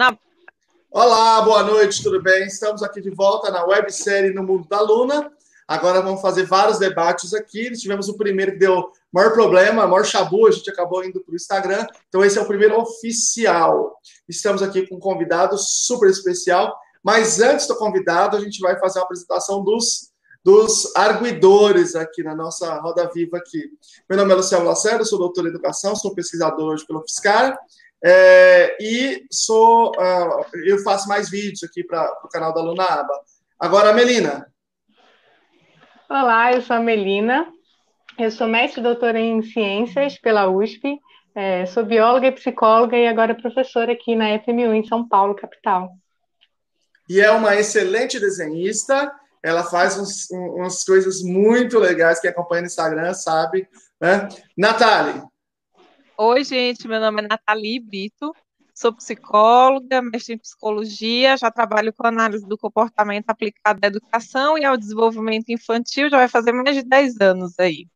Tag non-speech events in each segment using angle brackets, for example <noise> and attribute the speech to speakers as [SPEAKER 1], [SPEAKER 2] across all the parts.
[SPEAKER 1] Na...
[SPEAKER 2] Olá, boa noite, tudo bem? Estamos aqui de volta na websérie No Mundo da Luna. Agora vamos fazer vários debates aqui. Tivemos o primeiro que deu maior problema, maior chabu, a gente acabou indo para o Instagram. Então, esse é o primeiro oficial. Estamos aqui com um convidado super especial. Mas antes do convidado, a gente vai fazer uma apresentação dos, dos arguidores aqui na nossa roda viva aqui. Meu nome é Luciano Lacerda, sou doutor em educação, sou pesquisador hoje pelo Fiscar. É, e sou, uh, eu faço mais vídeos aqui para o canal da Luna Aba. Agora, Melina.
[SPEAKER 3] Olá, eu sou a Melina, eu sou mestre doutora em ciências pela USP, é, sou bióloga e psicóloga e agora professora aqui na FMU em São Paulo, capital.
[SPEAKER 2] E é uma excelente desenhista, ela faz uns, umas coisas muito legais, quem acompanha no Instagram sabe. Né? Natália.
[SPEAKER 1] Oi, gente, meu nome é Nathalie Brito, sou psicóloga, mestre em psicologia, já trabalho com análise do comportamento aplicado à educação e ao desenvolvimento infantil, já vai fazer mais de 10 anos aí.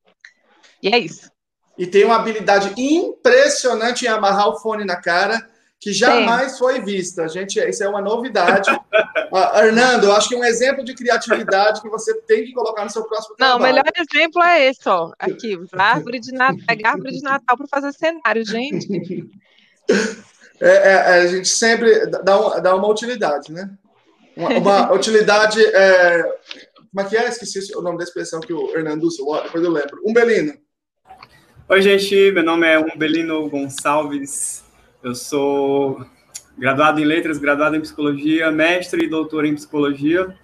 [SPEAKER 1] E é isso.
[SPEAKER 2] E tem uma habilidade impressionante em amarrar o fone na cara, que jamais Sim. foi vista. Gente, isso é uma novidade. uh, <laughs> Hernando, eu acho que é um exemplo de criatividade que você tem que colocar no seu próximo trabalho.
[SPEAKER 1] Não, o melhor exemplo é esse, ó. Aqui, árvore de Natal, pegar árvore de Natal para fazer cenário, gente.
[SPEAKER 2] É, é, é, a gente sempre dá, um, dá uma utilidade, né? Uma, uma <laughs> utilidade. É, como é que é? Esqueci o nome da expressão que o Hernando usou, depois eu lembro. Umbelino.
[SPEAKER 4] Oi, gente, meu nome é Umbelino Gonçalves, eu sou graduado em letras, graduado em psicologia, mestre e doutor em psicologia.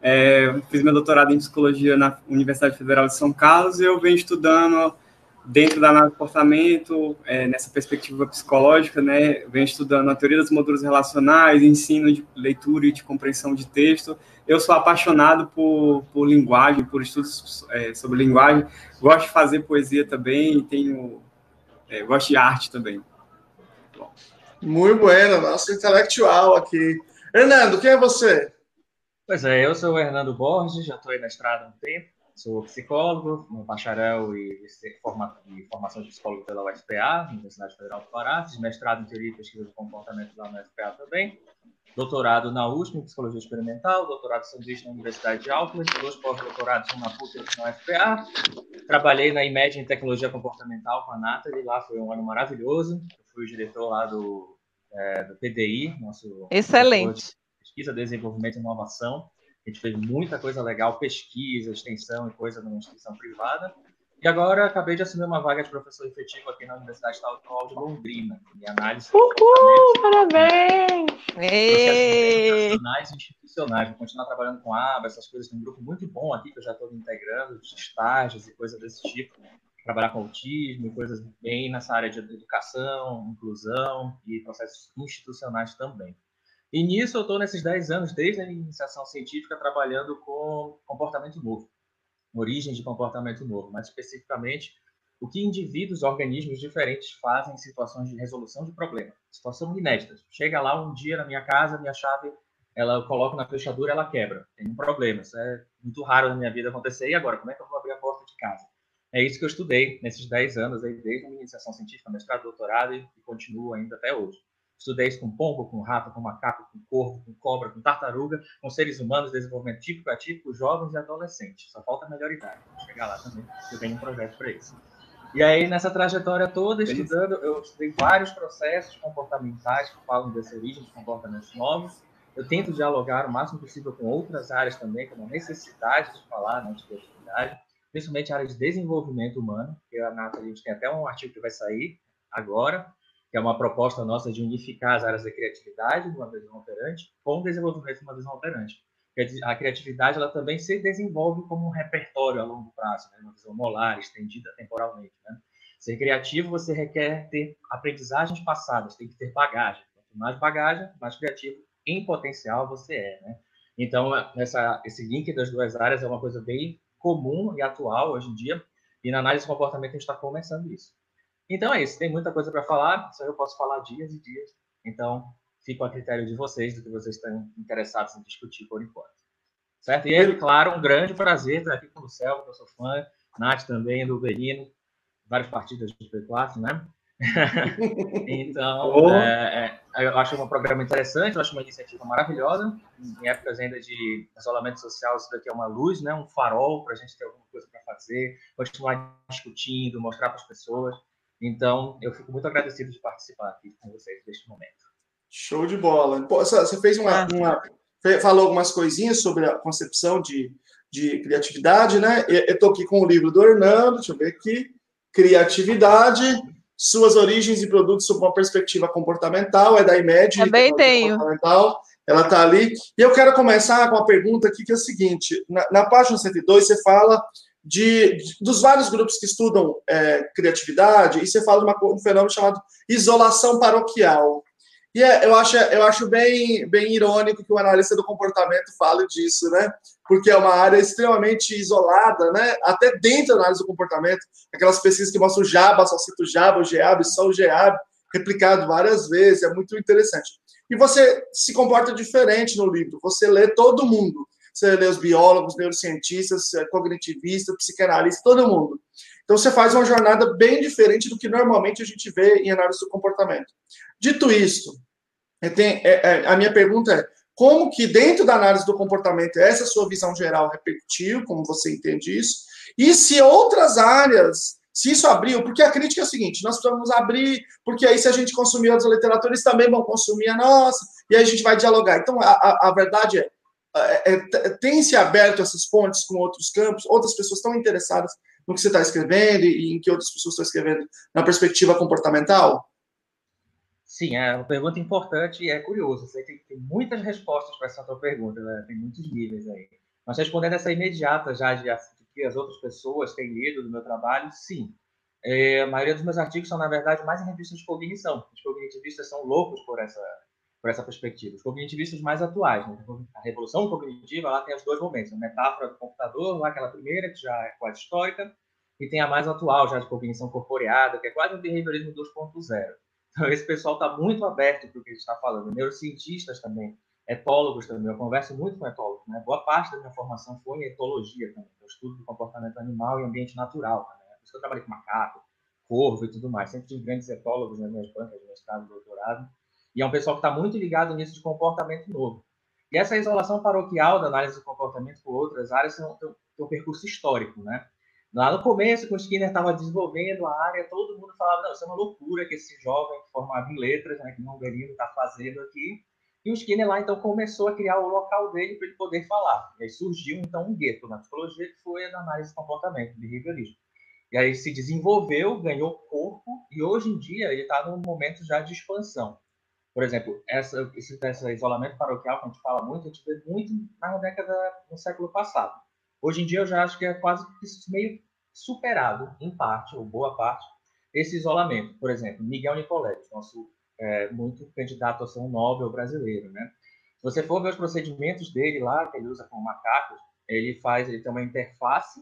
[SPEAKER 4] É, fiz meu doutorado em psicologia na Universidade Federal de São Carlos e eu venho estudando dentro da análise de comportamento, é, nessa perspectiva psicológica, né, venho estudando a teoria dos modelos relacionais, ensino de leitura e de compreensão de texto. Eu sou apaixonado por, por linguagem, por estudos é, sobre linguagem. Gosto de fazer poesia também, tenho, é, gosto de arte também.
[SPEAKER 2] Muito bueno, nosso intelectual aqui. Hernando, quem é você?
[SPEAKER 5] Pois é, eu sou o Hernando Borges, já estou aí na estrada há um tempo, sou psicólogo, um bacharel e, forma, e formação de psicólogo pela UFPA, Universidade Federal do Pará, fiz mestrado em teoria e pesquisa de comportamento da UFPA também, doutorado na USP em psicologia experimental, doutorado sanduíche na Universidade de Auckland, dois pós-doutorados na PUC e na UFPA. Trabalhei na IMED em tecnologia comportamental com a Nathalie, lá foi um ano maravilhoso. Fui o diretor lá do é, do PDI, nosso
[SPEAKER 1] excelente
[SPEAKER 5] pesquisa, desenvolvimento e inovação. A gente fez muita coisa legal, pesquisa, extensão e coisa numa instituição privada. E agora acabei de assumir uma vaga de professor efetivo aqui na Universidade Estadual de Londrina, em análise.
[SPEAKER 3] Uhul, parabéns!
[SPEAKER 5] Profissionais e institucionais. Vou continuar trabalhando com a aba, essas coisas. Tem um grupo muito bom aqui que eu já estou integrando, de estágios e coisas desse tipo trabalhar com autismo, coisas bem nessa área de educação, inclusão e processos institucionais também. E nisso eu estou nesses 10 anos, desde a iniciação científica, trabalhando com comportamento novo, origem de comportamento novo, mais especificamente o que indivíduos, organismos diferentes fazem em situações de resolução de problemas, situações inéditas. Chega lá um dia na minha casa, minha chave, ela eu coloco na fechadura, ela quebra. Tem um problema, isso é muito raro na minha vida acontecer. E agora, como é que eu vou abrir a porta de casa? É isso que eu estudei nesses 10 anos, aí, desde a minha iniciação científica, mestrado, doutorado e, e continuo ainda até hoje. Estudei isso com pombo, com rato, com macaco, com corvo, com cobra, com tartaruga, com seres humanos, desenvolvimento típico, atípico, jovens e adolescentes. Só falta a melhor idade. Vou chegar lá também, eu tenho um projeto para isso. E aí, nessa trajetória toda, estudando, eu estudei vários processos comportamentais que falam dessa origem de comportamentos novos. Eu tento dialogar o máximo possível com outras áreas também, como a necessidade de falar né, de criatividade principalmente a área de desenvolvimento humano, que a Nata, a gente tem até um artigo que vai sair agora, que é uma proposta nossa de unificar as áreas da criatividade de uma visão operante com o desenvolvimento de uma visão operante. A criatividade ela também se desenvolve como um repertório a longo prazo, né? uma visão molar, estendida temporalmente. Né? Ser criativo, você requer ter aprendizagens passadas, tem que ter bagagem. Quanto mais bagagem, mais criativo em potencial você é. Né? Então, essa, esse link das duas áreas é uma coisa bem comum e atual hoje em dia, e na análise de comportamento a gente está começando isso. Então é isso, tem muita coisa para falar, só eu posso falar dias e dias, então fico a critério de vocês, do que vocês estão interessados em discutir por enquanto. Certo? E é, claro, um grande prazer estar aqui com o Céu, que eu sou fã, Nath também, do Berino, várias partidas do P4, né? <laughs> então, oh. é, eu acho um programa interessante, eu acho uma iniciativa maravilhosa. Em épocas ainda de isolamento social, isso daqui é uma luz, né? um farol para a gente ter alguma coisa para fazer, continuar discutindo, mostrar para as pessoas. Então, eu fico muito agradecido de participar aqui com vocês neste momento.
[SPEAKER 2] Show de bola. Você fez uma, ah. uma falou algumas coisinhas sobre a concepção de, de criatividade, né? Eu estou aqui com o livro do Hernando, deixa eu ver aqui. Criatividade, suas origens e produtos sob uma perspectiva comportamental, é da IMED.
[SPEAKER 1] Também tenho.
[SPEAKER 2] Ela está ali. E eu quero começar com uma pergunta aqui, que é o seguinte: na, na página 102, você fala de, de, dos vários grupos que estudam é, criatividade, e você fala de uma, um fenômeno chamado isolação paroquial. E é, eu, acho, eu acho bem, bem irônico que o analista do comportamento fale disso, né? Porque é uma área extremamente isolada, né? Até dentro da análise do comportamento, aquelas pesquisas que mostram o Java, só cito o Java, o GEAB, só o GEAB, replicado várias vezes, é muito interessante. E você se comporta diferente no livro, você lê todo mundo. Você lê os biólogos, neurocientistas, é, cognitivistas, psicanalistas, todo mundo. Então você faz uma jornada bem diferente do que normalmente a gente vê em análise do comportamento. Dito isso, tenho, é, é, a minha pergunta é: como que dentro da análise do comportamento essa sua visão geral repercutiu, como você entende isso? E se outras áreas, se isso abriu, porque a crítica é o seguinte: nós precisamos abrir, porque aí se a gente consumir outras literaturas, eles também vão consumir a nossa, e aí a gente vai dialogar. Então a, a, a verdade é, é, é tem se aberto essas pontes com outros campos, outras pessoas estão interessadas no que você está escrevendo e em que outras pessoas estão escrevendo na perspectiva comportamental?
[SPEAKER 5] Sim, é uma pergunta importante e é curioso. Você tem, tem muitas respostas para essa tua pergunta, né? tem muitos níveis aí. Mas respondendo essa imediata já de, de que as outras pessoas têm lido do meu trabalho, sim. É, a maioria dos meus artigos são, na verdade, mais em revistas de cognição. Os cognitivistas são loucos por essa, por essa perspectiva. Os cognitivistas mais atuais. Né? A revolução cognitiva lá tem os dois momentos. A metáfora do computador, lá aquela primeira, que já é quase histórica, e tem a mais atual, já de cognição corporeada, que é quase um behaviorismo 2.0. Então, esse pessoal está muito aberto para o que a gente está falando. Neurocientistas também, etólogos também. Eu converso muito com etólogos. Né? Boa parte da minha formação foi em etologia também, o estudo do comportamento animal e ambiente natural. Também. Por isso que eu trabalhei com macaco, corvo e tudo mais. Sempre tive grandes etólogos nas minhas bancas de mestrado e doutorado. E é um pessoal que está muito ligado nisso de comportamento novo. E essa isolação paroquial da análise do comportamento com outras áreas tem um, percurso histórico, né? Lá no começo, quando o Skinner estava desenvolvendo a área, todo mundo falava, não, isso é uma loucura que esse jovem formado em letras, né, que não Belino está fazendo aqui. E o Skinner lá, então, começou a criar o local dele para ele poder falar. E aí surgiu, então, um gueto na psicologia, que foi a análise de comportamento, behaviorismo. E aí se desenvolveu, ganhou corpo, e hoje em dia ele está num momento já de expansão. Por exemplo, essa, esse, esse isolamento paroquial que a gente fala muito, a gente vê muito na década, no século passado. Hoje em dia eu já acho que é quase meio superado, em parte, ou boa parte, esse isolamento. Por exemplo, Miguel Nicoletti, nosso é, muito candidato a ser um Nobel brasileiro, né? Se você for ver os procedimentos dele lá, que ele usa com macacos, ele faz, ele tem uma interface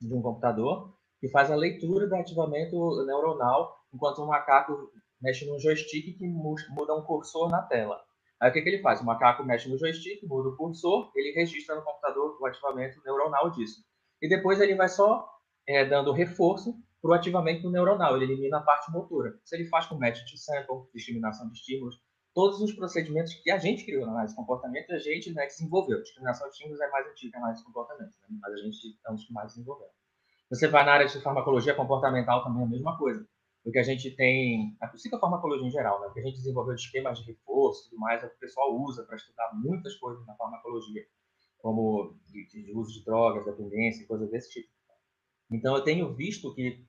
[SPEAKER 5] de um computador que faz a leitura do ativamento neuronal enquanto o macaco mexe no joystick que muda um cursor na tela. Aí o que, que ele faz? O macaco mexe no joystick, muda o cursor, ele registra no computador o ativamento neuronal disso. E depois ele vai só é, dando reforço para o ativamento neuronal, ele elimina a parte motora. Isso ele faz com match to sample, discriminação de estímulos, todos os procedimentos que a gente criou na análise de comportamento, a gente né, desenvolveu. Discriminação de estímulos é mais antiga que a análise de comportamento, né? mas a gente é um dos que mais desenvolveu. Você vai na área de farmacologia comportamental também é a mesma coisa. O que a gente tem, a psicofarmacologia em geral, né? o que a gente desenvolveu de esquemas de reforço e tudo mais, é o que o pessoal usa para estudar muitas coisas na farmacologia, como de, de uso de drogas, dependência, coisas desse tipo. Então, eu tenho visto que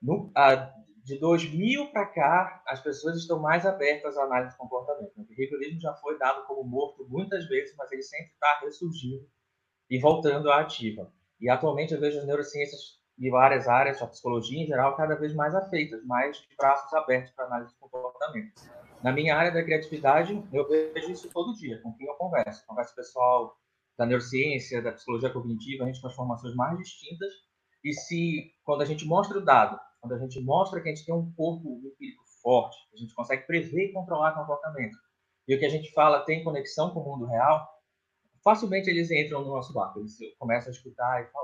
[SPEAKER 5] no, a, de 2000 para cá, as pessoas estão mais abertas à análise de comportamento. O behaviorismo já foi dado como morto muitas vezes, mas ele sempre está ressurgindo e voltando à ativa. E atualmente eu vejo as neurociências de várias áreas, a psicologia em geral, cada vez mais afeitas, mais braços abertos para análise de comportamento. Na minha área da criatividade, eu vejo isso todo dia, com quem eu converso. Converso pessoal da neurociência, da psicologia cognitiva, a gente com as formações mais distintas, e se, quando a gente mostra o dado, quando a gente mostra que a gente tem um corpo empírico forte, a gente consegue prever e controlar comportamento, e o que a gente fala tem conexão com o mundo real, facilmente eles entram no nosso barco, eles começam a escutar e falar.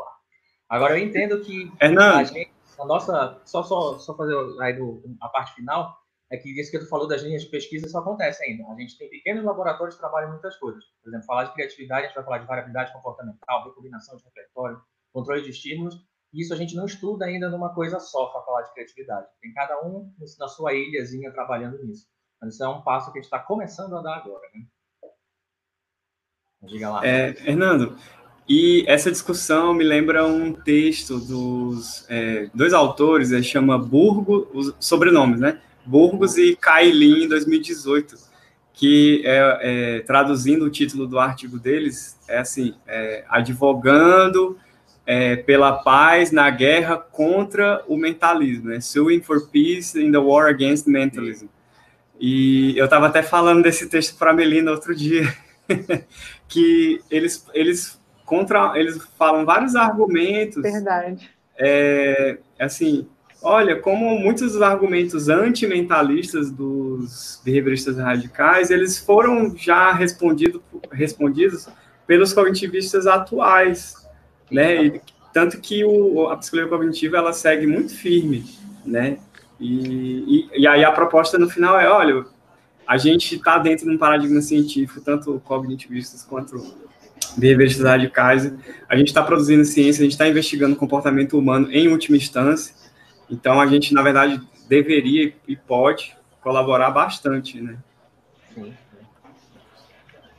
[SPEAKER 5] Agora, eu entendo que a gente, a nossa, só, só, só fazer aí do, a parte final, é que isso que tu falou das linhas de pesquisa isso acontece ainda. A gente tem pequenos laboratórios que trabalham em muitas coisas. Por exemplo, falar de criatividade, a gente vai falar de variabilidade comportamental, recombinação de repertório, controle de estímulos. Isso a gente não estuda ainda numa coisa só para falar de criatividade. Tem cada um na sua ilhazinha trabalhando nisso. Mas isso é um passo que a gente está começando a dar agora. Né?
[SPEAKER 4] Diga lá. É, Hernando, e essa discussão me lembra um texto dos é, dois autores, é, chama Burgo, os sobrenomes, né? Burgos e Kailin, em 2018, que é, é, traduzindo o título do artigo deles, é assim, é, advogando é, pela paz na guerra contra o mentalismo, né? Suing for peace in the war against mentalism. E eu estava até falando desse texto para a Melina outro dia, <laughs> que eles, eles contra, eles falam vários argumentos.
[SPEAKER 3] Verdade.
[SPEAKER 4] É, assim, olha, como muitos dos argumentos antimentalistas dos behavioristas radicais, eles foram já respondido, respondidos pelos cognitivistas atuais, né? E, tanto que o, a psicologia cognitiva ela segue muito firme, né? E, e, e aí a proposta no final é, olha, a gente está dentro de um paradigma científico, tanto cognitivistas quanto behavioristas radicais. A gente está produzindo ciência, a gente está investigando o comportamento humano em última instância. Então, a gente, na verdade, deveria e pode colaborar bastante, né? Sim.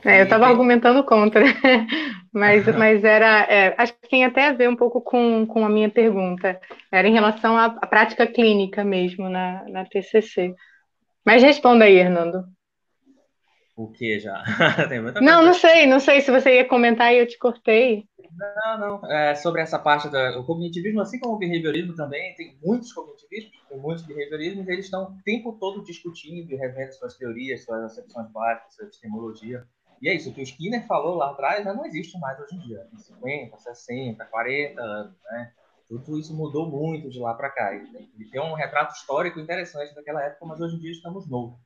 [SPEAKER 3] É, eu estava argumentando contra, <laughs> mas, mas era, é, acho que tem até a ver um pouco com, com a minha pergunta, era em relação à, à prática clínica mesmo na, na TCC. Mas responda aí, Hernando.
[SPEAKER 5] O que já? <laughs>
[SPEAKER 3] não, não sei, não sei se você ia comentar e eu te cortei.
[SPEAKER 5] Não, não. É, sobre essa parte do cognitivismo, assim como o behaviorismo também, tem muitos cognitivismos, tem muitos behaviorismos, eles estão o tempo todo discutindo e revendo suas teorias, suas acepções básicas, sua epistemologia. E é isso, o que o Skinner falou lá atrás já não existe mais hoje em dia. Em 50, 60, 40 anos, né? Tudo isso mudou muito de lá para cá. Ele tem um retrato histórico interessante daquela época, mas hoje em dia estamos novos.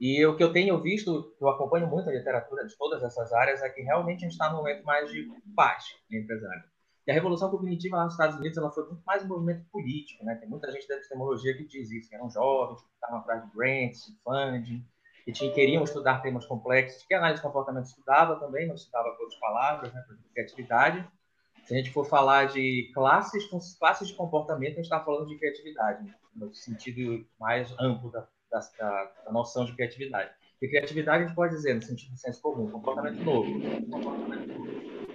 [SPEAKER 5] E o que eu tenho visto, eu acompanho muito a literatura de todas essas áreas, é que realmente a gente está num momento mais de paz empresário. E a revolução cognitiva lá nos Estados Unidos ela foi muito mais um movimento político, né? Tem muita gente da epistemologia que diz isso, que eram jovens, que estavam atrás de grants, de funding, que tinham, queriam estudar temas complexos, que a análise de comportamento estudava também, não estudava por palavras, né? Por criatividade. Se a gente for falar de classes, classes de comportamento, a gente está falando de criatividade, né? no sentido mais amplo da da, da, da noção de criatividade. E criatividade a gente pode dizer, no sentido do senso comum, comportamento novo.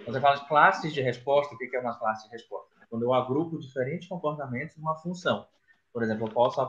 [SPEAKER 5] Quando você fala de classes de resposta, o que é uma classe de resposta? É quando eu agrupo diferentes comportamentos numa função. Por exemplo, eu posso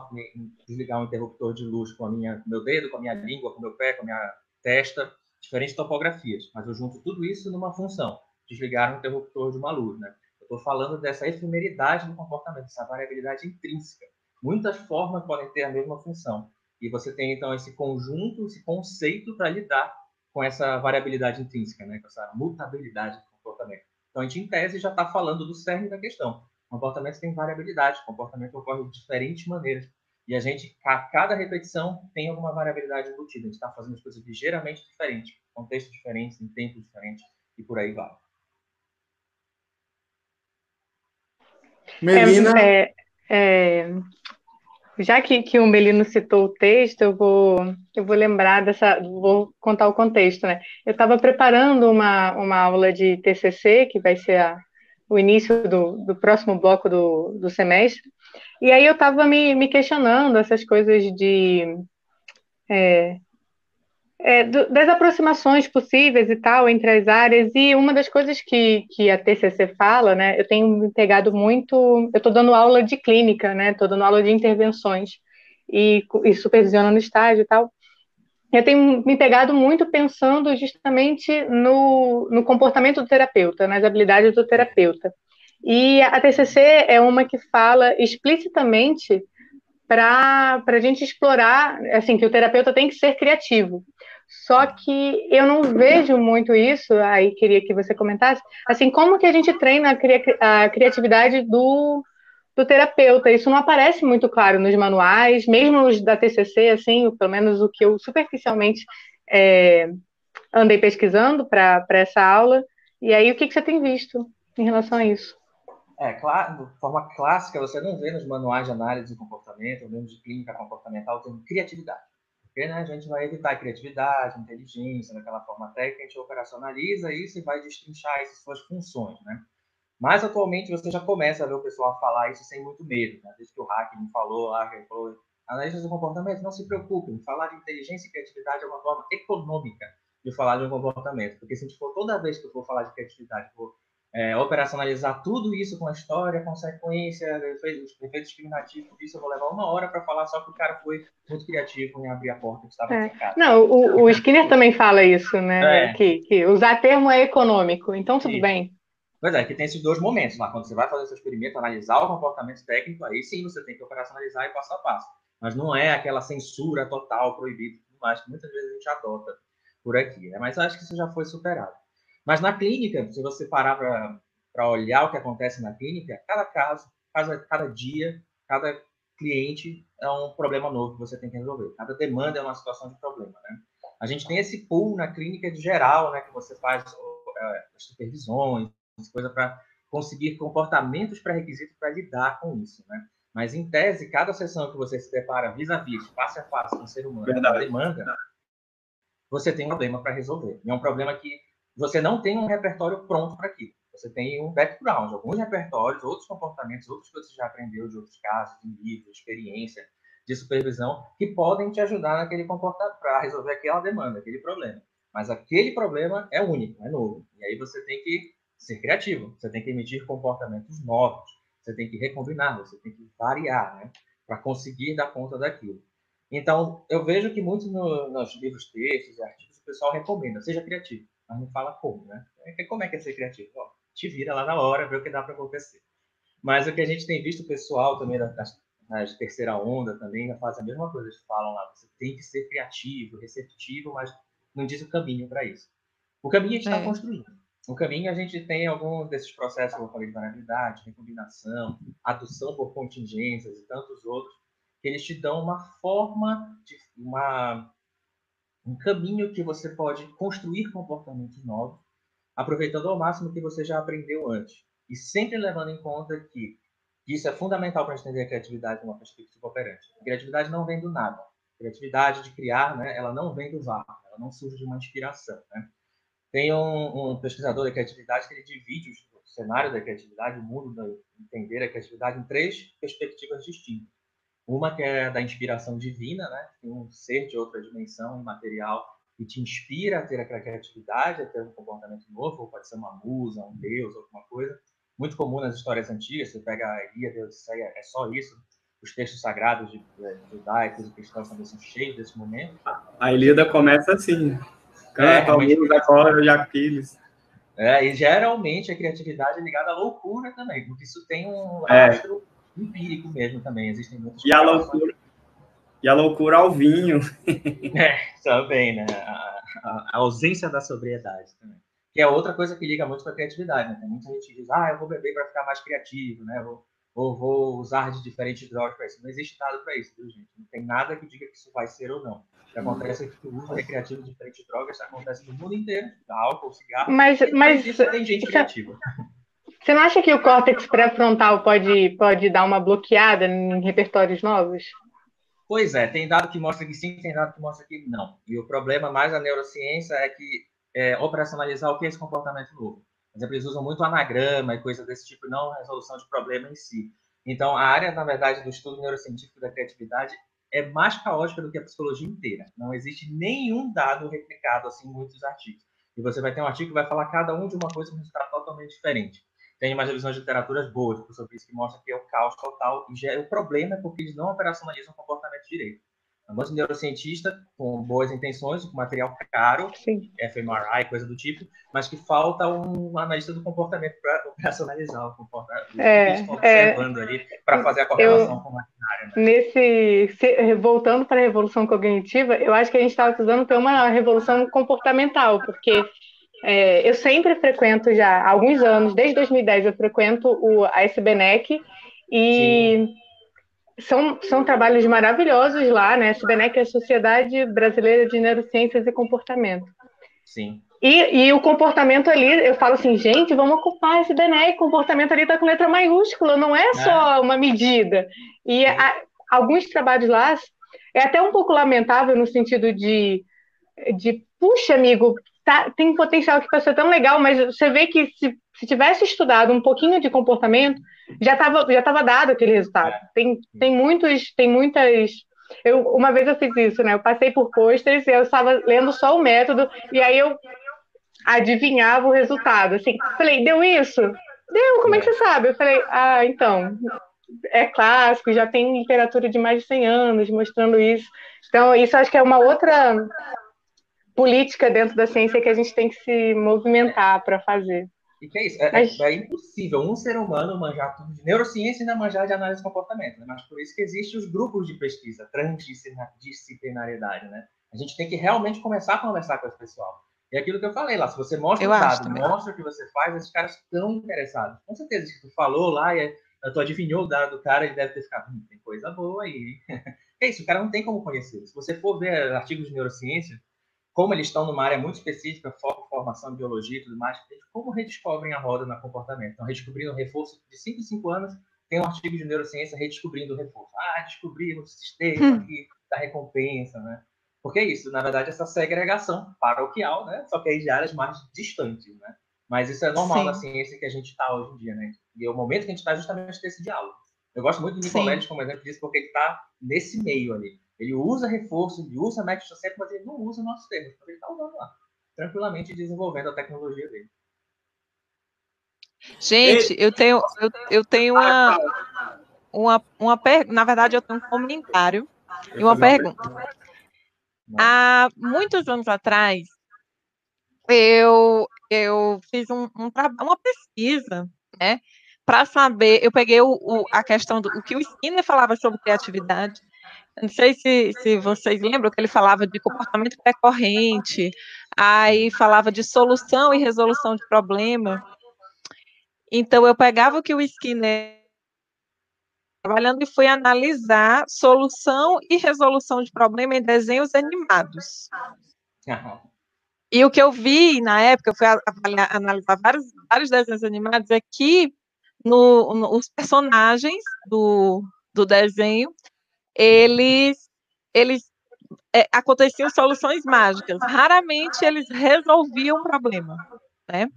[SPEAKER 5] desligar um interruptor de luz com a minha, meu dedo, com a minha língua, com meu pé, com a minha testa, diferentes topografias, mas eu junto tudo isso numa função. Desligar um interruptor de uma luz, né? Eu estou falando dessa efemeridade do comportamento, essa variabilidade intrínseca. Muitas formas podem ter a mesma função. E você tem, então, esse conjunto, esse conceito para lidar com essa variabilidade intrínseca, né? com essa mutabilidade do comportamento. Então, a gente, em tese, já está falando do cerne da questão. O comportamento tem variabilidade, o comportamento ocorre de diferentes maneiras. E a gente, a cada repetição, tem alguma variabilidade embutida. A gente está fazendo as coisas ligeiramente diferentes, contextos diferentes, em tempos diferentes, e por aí vai.
[SPEAKER 3] Melina. É, é, é, já que, que o Melino citou o texto, eu vou, eu vou lembrar dessa, vou contar o contexto, né? Eu estava preparando uma, uma aula de TCC, que vai ser a, o início do, do próximo bloco do, do semestre, e aí eu estava me, me questionando essas coisas de é, é, do, das aproximações possíveis e tal entre as áreas, e uma das coisas que, que a TCC fala, né, eu tenho me pegado muito, eu estou dando aula de clínica, né, estou dando aula de intervenções e, e supervisionando estágio e tal, eu tenho me pegado muito pensando justamente no, no comportamento do terapeuta, nas habilidades do terapeuta. E a TCC é uma que fala explicitamente para a gente explorar, assim, que o terapeuta tem que ser criativo. Só que eu não vejo muito isso, aí queria que você comentasse, assim, como que a gente treina a, cri a criatividade do, do terapeuta? Isso não aparece muito claro nos manuais, mesmo os da TCC, assim, pelo menos o que eu superficialmente é, andei pesquisando para essa aula. E aí, o que, que você tem visto em relação a isso?
[SPEAKER 5] É, claro, de forma clássica, você não vê nos manuais de análise de comportamento, ou mesmo de clínica comportamental, o termo criatividade. Porque né, a gente vai evitar criatividade, inteligência, daquela forma técnica, a gente operacionaliza isso e vai destrinchar essas suas funções, né? Mas atualmente você já começa a ver o pessoal falar isso sem muito medo, né? Desde que o Hack me falou lá, que falou, analistas do comportamento, não se preocupem, falar de inteligência e criatividade é uma forma econômica de falar de um comportamento. Porque se a gente for toda vez que eu for falar de criatividade, for é, operacionalizar tudo isso com a história, consequência, efeitos, efeitos discriminativos disso, eu vou levar uma hora para falar só que o cara foi muito criativo em abrir a porta que estava
[SPEAKER 3] é. Não, o, o, Skinner também fala isso, né? É. Que, que, usar termo é econômico, então tudo bem.
[SPEAKER 5] Pois é, que tem esses dois momentos lá. Quando você vai fazer seu experimento, analisar o comportamento técnico, aí sim você tem que operacionalizar e passo a passo. Mas não é aquela censura total, proibida e tudo mais, que muitas vezes a gente adota por aqui. Né? Mas acho que isso já foi superado. Mas na clínica, se você parar para olhar o que acontece na clínica, cada caso, cada, cada dia, cada cliente é um problema novo que você tem que resolver. Cada demanda é uma situação de problema, né? A gente tem esse pool na clínica de geral, né, que você faz é, supervisões, coisa para conseguir comportamentos pré-requisitos para lidar com isso, né? Mas em tese, cada sessão que você se depara vis-a-vis, face a face com o ser humano, Verdade. demanda, você tem um problema para resolver. E é um problema que você não tem um repertório pronto para aquilo. Você tem um background, alguns repertórios, outros comportamentos, outros que você já aprendeu de outros casos, de livro, de experiência, de supervisão, que podem te ajudar naquele comportamento para resolver aquela demanda, aquele problema. Mas aquele problema é único, é novo. E aí você tem que ser criativo, você tem que emitir comportamentos novos, você tem que recombinar, você tem que variar, né? Para conseguir dar conta daquilo. Então, eu vejo que muito no, nos livros, textos e artigos, o pessoal recomenda, seja criativo mas não fala como, né? É como é que é ser criativo? Ó, te vira lá na hora, vê o que dá para acontecer. Mas o que a gente tem visto o pessoal também das terceira onda também faz a mesma coisa. Eles falam lá, você tem que ser criativo, receptivo, mas não diz o caminho para isso. O caminho a gente está é. construindo. O caminho a gente tem algum desses processos, como eu falei, de variabilidade, recombinação, adução por contingências e tantos outros, que eles te dão uma forma, de, uma um caminho que você pode construir comportamentos novos, aproveitando ao máximo o que você já aprendeu antes. E sempre levando em conta que isso é fundamental para entender a criatividade de uma perspectiva operante. A criatividade não vem do nada. A criatividade de criar, né, ela não vem do vácuo, ela não surge de uma inspiração. Né? Tem um, um, pesquisador da criatividade que ele divide o cenário da criatividade, o mundo da entender a criatividade em três perspectivas distintas. Uma que é da inspiração divina, né? Tem um ser de outra dimensão imaterial que te inspira a ter aquela criatividade, a ter um comportamento novo, ou pode ser uma musa, um deus, alguma coisa. Muito comum nas histórias antigas, você pega a Ilíada, Odisseia, é só isso. Os textos sagrados de, de judaicos e cristãos também são cheios desse momento.
[SPEAKER 4] A Ilíada começa assim. Canta, é, musa, acorda de Aquiles.
[SPEAKER 5] É, e geralmente a criatividade é ligada à loucura também, porque isso tem um rastro é empírico mesmo também. Existem muitos.
[SPEAKER 4] E a loucura. E a loucura ao vinho. <laughs>
[SPEAKER 5] é, também, né? A, a, a, ausência da sobriedade também. Que é outra coisa que liga muito com a criatividade, né? Tem muita gente que diz, ah, eu vou beber para ficar mais criativo, né? Vou, ou vou usar de diferentes drogas para isso. Não existe nada para isso, viu, gente? Não tem nada que diga que isso vai ser ou não. O que acontece é que o uso recreativo de diferentes drogas acontece no mundo inteiro, álcool, cigarro.
[SPEAKER 3] Mas, mas
[SPEAKER 5] tem gente criativa. <laughs>
[SPEAKER 3] Você não acha que o córtex pré-frontal pode, pode dar uma bloqueada em repertórios novos?
[SPEAKER 5] Pois é, tem dado que mostra que sim, tem dado que mostra que não. E o problema mais da neurociência é que é, operacionalizar o que é esse comportamento novo. Por exemplo, eles usam muito anagrama e coisas desse tipo, não resolução de problema em si. Então, a área, na verdade, do estudo neurocientífico da criatividade é mais caótica do que a psicologia inteira. Não existe nenhum dado replicado assim em muitos artigos. E você vai ter um artigo que vai falar cada um de uma coisa com um resultado totalmente diferente tem umas revisões de literaturas boas sobre isso que mostra que é o caos total e já, o problema é porque eles não operacionalizam o comportamento direito. Um monte de neurocientista com boas intenções, com material caro, Sim. fMRI, coisa do tipo, mas que falta um analista do comportamento para operacionalizar o comportamento. É, que observando é, ali para fazer a correlação eu, com o maquinário.
[SPEAKER 3] Né? Nesse, voltando para a revolução cognitiva, eu acho que a gente estava precisando ter uma revolução comportamental, porque é, eu sempre frequento já há alguns anos, desde 2010 eu frequento o, a SBNEC e são, são trabalhos maravilhosos lá, né? A SBNEC é a Sociedade Brasileira de Neurociências e Comportamento.
[SPEAKER 5] Sim.
[SPEAKER 3] E, e o comportamento ali, eu falo assim, gente, vamos ocupar esse DNE, o comportamento ali está com letra maiúscula, não é só é. uma medida. E a, alguns trabalhos lá é até um pouco lamentável no sentido de, de puxa, amigo, tá, tem um potencial que para ser tão legal, mas você vê que se, se tivesse estudado um pouquinho de comportamento, já estava já tava dado aquele resultado. É. Tem, tem muitos, tem muitas eu, uma vez eu fiz isso, né? Eu passei por pôsteres e eu estava lendo só o método, e aí eu adivinhava o resultado. Assim, falei, deu isso? Deu, como é que você sabe? Eu falei, ah, então, é clássico, já tem literatura de mais de 100 anos mostrando isso. Então, isso acho que é uma outra política dentro da ciência que a gente tem que se movimentar para fazer.
[SPEAKER 5] E que é isso? É, Mas... é, impossível um ser humano manjar tudo de neurociência e ainda manjar de análise de comportamento. Né? Mas por isso que existem os grupos de pesquisa, transdisciplinariedade, né? A gente tem que realmente começar a conversar com esse pessoal. E aquilo que eu falei lá, se você mostra eu o dado, mostra o que você faz, esses caras estão interessados. Com certeza, que tu falou lá e tu adivinhou o dado do cara, ele deve ter ficado, hum, tem coisa boa aí. é <laughs> isso, o cara não tem como conhecer. Se você for ver artigos de neurociência, como eles estão numa área muito específica, foco, formação, biologia e tudo mais, eles como redescobrem a roda no comportamento. Então, redescobrindo o reforço de 5 em 5 anos, tem um artigo de neurociência redescobrindo o reforço. Ah, descobrimos o sistema hum. aqui da recompensa, né? Porque é isso, na verdade, essa segregação paroquial, né? Só que aí de áreas mais distantes, né? Mas isso é normal Sim. na ciência que a gente está hoje em dia, né? E é o momento que a gente está justamente desse diálogo. Eu gosto muito do Nicoleles como exemplo disso, porque ele está nesse meio ali. Ele usa reforço, ele usa sempre, mas ele não usa nossos termos. Ele está usando lá, tranquilamente desenvolvendo a tecnologia dele.
[SPEAKER 1] Gente, eu tenho, eu, eu tenho uma, uma, uma pergunta. Na verdade, eu tenho um comentário e uma pergunta. Há muitos anos atrás, eu, eu fiz um, um uma pesquisa, né, para saber. Eu peguei o, o, a questão do o que o Skinner falava sobre criatividade não sei se, se vocês lembram que ele falava de comportamento recorrente, aí falava de solução e resolução de problema. Então, eu pegava o que o Skinner trabalhando e fui analisar solução e resolução de problema em desenhos animados. Uhum. E o que eu vi na época, eu fui avaliar, analisar vários, vários desenhos animados, é que no, no, os personagens do, do desenho eles, eles é, aconteciam soluções mágicas. Raramente eles resolviam o problema, né?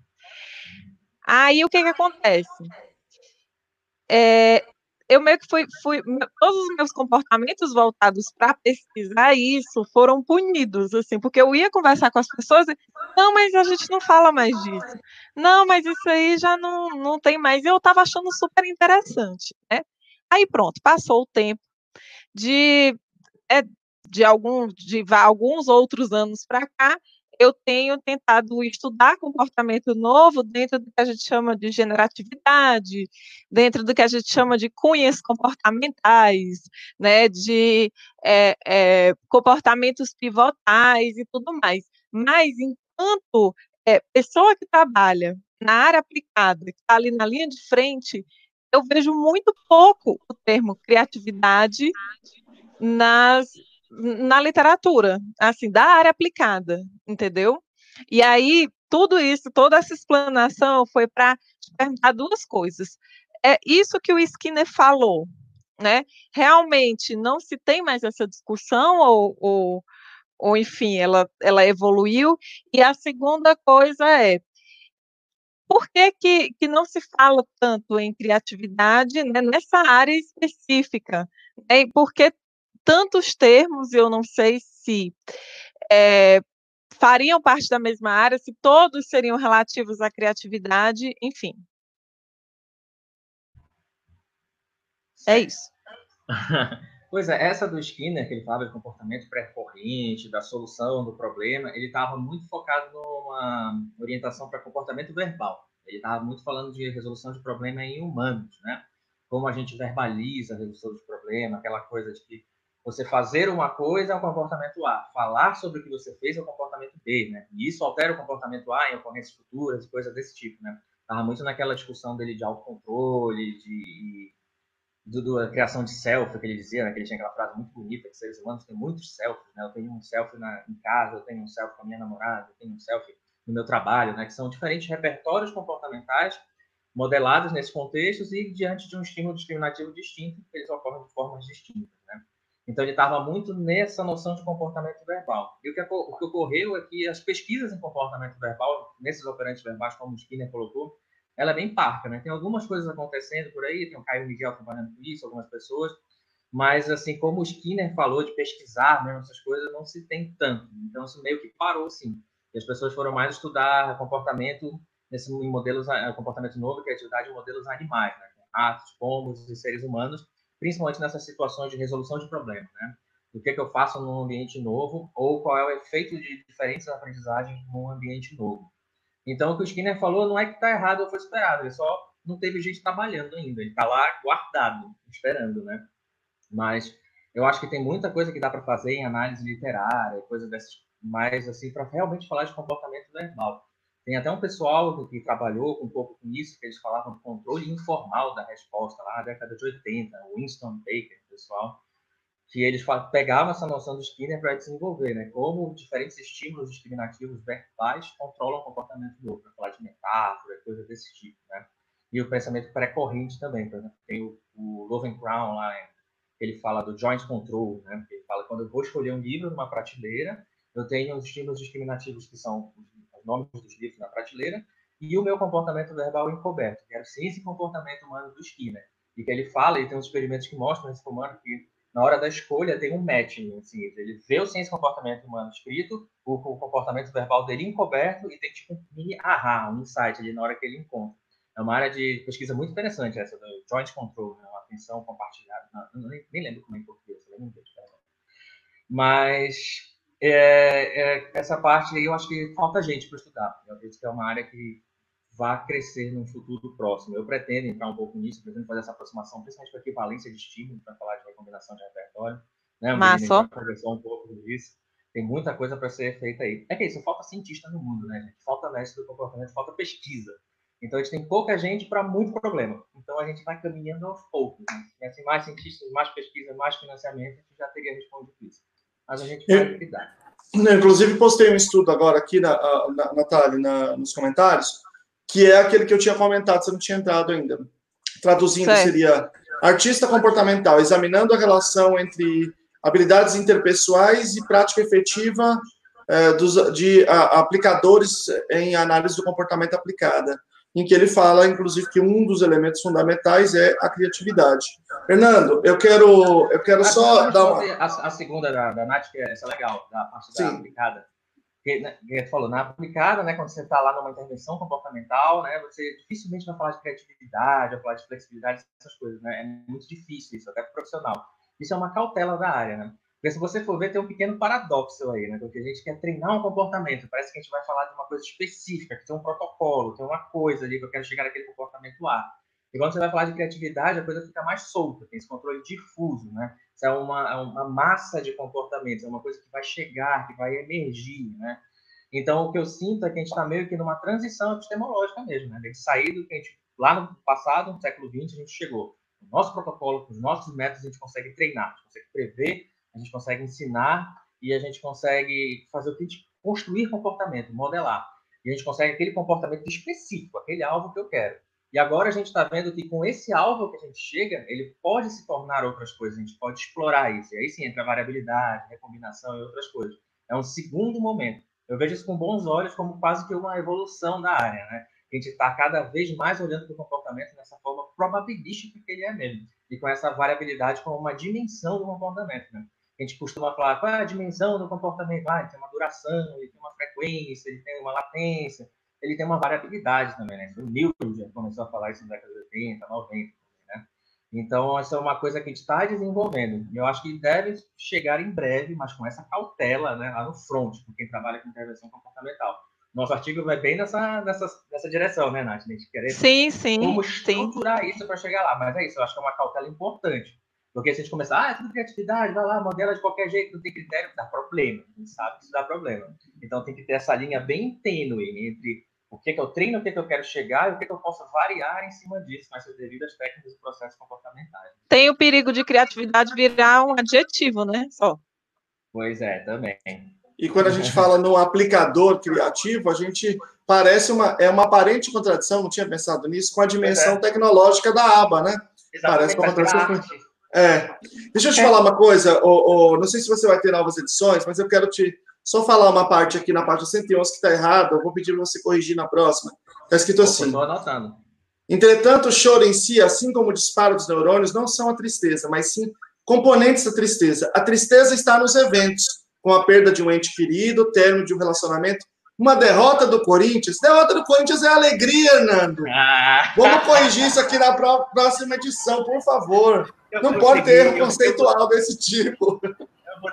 [SPEAKER 1] Aí o que que acontece? É, eu meio que fui, fui, todos os meus comportamentos voltados para pesquisar isso foram punidos, assim, porque eu ia conversar com as pessoas e, não, mas a gente não fala mais disso. Não, mas isso aí já não, não tem mais. Eu estava achando super interessante, né? Aí pronto, passou o tempo, de, é, de, alguns, de alguns outros anos para cá, eu tenho tentado estudar comportamento novo dentro do que a gente chama de generatividade, dentro do que a gente chama de cunhas comportamentais, né, de é, é, comportamentos pivotais e tudo mais. Mas enquanto é, pessoa que trabalha na área aplicada, que está ali na linha de frente, eu vejo muito pouco o termo criatividade nas, na literatura, assim, da área aplicada, entendeu? E aí, tudo isso, toda essa explanação foi para perguntar duas coisas. É isso que o Skinner falou, né? Realmente não se tem mais essa discussão, ou, ou, ou enfim, ela, ela evoluiu. E a segunda coisa é por que, que, que não se fala tanto em criatividade né, nessa área específica? Né? Por que tantos termos, eu não sei se é, fariam parte da mesma área, se todos seriam relativos à criatividade, enfim. É isso. <laughs>
[SPEAKER 5] Pois é, essa do Skinner, que ele falava de comportamento pré-corrente, da solução do problema, ele estava muito focado numa orientação para comportamento verbal. Ele estava muito falando de resolução de problema em humanos, né? Como a gente verbaliza a resolução de problema, aquela coisa de que você fazer uma coisa é o comportamento A, falar sobre o que você fez é o comportamento B, né? E isso altera o comportamento A em ocorrências futuras, coisas desse tipo, né? Estava muito naquela discussão dele de autocontrole, de do, do, da criação de selfie que ele dizia, né, que ele tinha aquela frase muito bonita que seres humanos têm muitos selfies, né? Eu tenho um selfie na, em casa, eu tenho um selfie com a minha namorada, eu tenho um selfie no meu trabalho, né? Que são diferentes repertórios comportamentais modelados nesses contextos e diante de um estímulo discriminativo distinto, eles ocorrem de formas distintas, né? Então ele estava muito nessa noção de comportamento verbal. E o que, o que ocorreu é que as pesquisas em comportamento verbal, nesses operantes verbais, como o Skinner colocou, ela é bem parca, né? Tem algumas coisas acontecendo por aí, tem o Caio Miguel trabalhando com isso, algumas pessoas, mas assim, como o Skinner falou de pesquisar mesmo essas coisas, não se tem tanto. Então isso meio que parou, sim. E as pessoas foram mais estudar comportamento nesse em modelos, eh, comportamento novo, criatividade em modelos animais, né? Ratos, pombos e seres humanos, principalmente nessas situações de resolução de problemas, né? O que, é que eu faço num ambiente novo ou qual é o efeito de diferentes aprendizagens num ambiente novo. Então, o que o Skinner falou não é que está errado ou foi esperado, ele só não teve gente trabalhando ainda, ele está lá guardado, esperando, né? Mas eu acho que tem muita coisa que dá para fazer em análise literária, coisa dessas mais assim, para realmente falar de comportamento verbal. Tem até um pessoal que trabalhou um pouco com isso, que eles falavam do controle informal da resposta, lá na década de 80, Winston Baker, pessoal, que eles pegavam essa noção do Skinner para desenvolver, né? Como diferentes estímulos discriminativos verbais controlam o comportamento do outro, falar de metáfora, coisa desse tipo, né? E o pensamento pré-corrente também, por exemplo, tem o, o Lovenkrown lá, ele fala do joint control, né? Ele fala quando eu vou escolher um livro numa prateleira, eu tenho os estímulos discriminativos que são os nomes dos livros na prateleira e o meu comportamento verbal encoberto, que é a ciência e comportamento humano do Skinner. E que ele fala, e tem uns experimentos que mostram esse comando que na hora da escolha tem um matching, assim, ele vê o ciência e comportamento humano escrito, o, o, comportamento verbal dele encoberto e tem tipo um mini aha, um insight ali na hora que ele encontra. É uma área de pesquisa muito interessante essa do joint control, né, atenção compartilhada. Não, nem, nem, lembro como é em português, mas é, é, essa parte aí eu acho que falta gente para estudar. Eu acredito que é uma área que vai crescer no futuro próximo. Eu pretendo entrar um pouco nisso, pretendo fazer essa aproximação, principalmente para equivalência de estímulo, para falar de recombinação de repertório. Né?
[SPEAKER 1] Massa.
[SPEAKER 5] conversou um pouco disso. Tem muita coisa para ser feita aí. É que isso, falta cientista no mundo, né, gente? Falta mestre do comportamento, falta pesquisa. Então a gente tem pouca gente para muito problema. Então a gente vai caminhando aos poucos. Né? Assim, mais cientistas, mais pesquisa, mais financiamento, a gente já teria respondido isso. Mas a gente vai lidar.
[SPEAKER 2] Inclusive, postei um estudo agora aqui, na, na, Natália, na, nos comentários, que é aquele que eu tinha comentado, você não tinha entrado ainda. Traduzindo, certo. seria artista comportamental, examinando a relação entre habilidades interpessoais e prática efetiva é, dos, de a, aplicadores em análise do comportamento aplicada, em que ele fala, inclusive, que um dos elementos fundamentais é a criatividade. Fernando, eu quero, eu quero a só dar uma...
[SPEAKER 5] A, a segunda da, da Nath, que é essa é legal, da parte da Sim. aplicada né, que falou, na aplicada, né, quando você está lá numa intervenção comportamental, né, você dificilmente vai falar de criatividade, vai falar de flexibilidade, essas coisas, né, é muito difícil isso, até profissional. Isso é uma cautela da área, né, porque se você for ver, tem um pequeno paradoxo aí, né, porque a gente quer treinar um comportamento, parece que a gente vai falar de uma coisa específica, que tem um protocolo, tem uma coisa ali que eu quero chegar naquele comportamento A. E quando você vai falar de criatividade, a coisa fica mais solta, tem esse controle difuso, né? Isso é uma, é uma massa de comportamentos, é uma coisa que vai chegar, que vai emergir, né? Então, o que eu sinto é que a gente está meio que numa transição epistemológica mesmo, né? De sair do que a gente, lá no passado, no século XX, a gente chegou. O nosso protocolo, com os nossos métodos, a gente consegue treinar, a gente consegue prever, a gente consegue ensinar e a gente consegue fazer o que a gente construir comportamento, modelar. E a gente consegue aquele comportamento específico, aquele alvo que eu quero. E agora a gente está vendo que com esse alvo que a gente chega, ele pode se tornar outras coisas, a gente pode explorar isso. E aí sim entra variabilidade, recombinação e outras coisas. É um segundo momento. Eu vejo isso com bons olhos como quase que uma evolução da área, né? A gente está cada vez mais olhando para o comportamento nessa forma probabilística que ele é mesmo. E com essa variabilidade como uma dimensão do comportamento, né? A gente costuma falar, qual é a dimensão do comportamento? Ah, ele tem uma duração, ele tem uma frequência, ele tem uma latência ele tem uma variabilidade também, né? O Newton já começou a falar isso na década de 80, 90, né? Então, essa é uma coisa que a gente está desenvolvendo. E eu acho que deve chegar em breve, mas com essa cautela, né, lá no front, com quem trabalha com intervenção comportamental. Nosso artigo vai bem nessa, nessa, nessa direção, né, Nath? A gente querer
[SPEAKER 1] sim, sim,
[SPEAKER 5] como estruturar sim. isso para chegar lá. Mas é isso, eu acho que é uma cautela importante. Porque se a gente começar, ah, é tudo criatividade, vai lá, modela de qualquer jeito, não tem critério, dá problema. A gente sabe que isso dá problema. Então tem que ter essa linha bem tênue entre o que, que eu treino, o que, que eu quero chegar e o que, que eu posso variar em cima disso, mas devido às técnicas e processos comportamentais.
[SPEAKER 1] Tem o perigo de criatividade virar um adjetivo, né? Só.
[SPEAKER 5] Pois é, também.
[SPEAKER 2] E quando a gente fala no aplicador criativo, a gente parece uma é uma aparente contradição, não tinha pensado nisso, com a dimensão é. tecnológica da aba, né?
[SPEAKER 5] Exatamente, parece uma contradição.
[SPEAKER 2] É. Deixa eu te é. falar uma coisa, oh, oh, não sei se você vai ter novas edições, mas eu quero te só falar uma parte aqui na parte 111 que está errada, eu vou pedir para você corrigir na próxima. Está escrito assim. Estou
[SPEAKER 5] anotando.
[SPEAKER 2] Entretanto, o choro em si, assim como o disparo dos neurônios, não são a tristeza, mas sim componentes da tristeza. A tristeza está nos eventos, com a perda de um ente querido, o término de um relacionamento, uma derrota do Corinthians. Derrota do Corinthians é alegria, Nando. Ah. Vamos corrigir isso aqui na próxima edição, por favor. Eu não pode ter erro conceitual desse tipo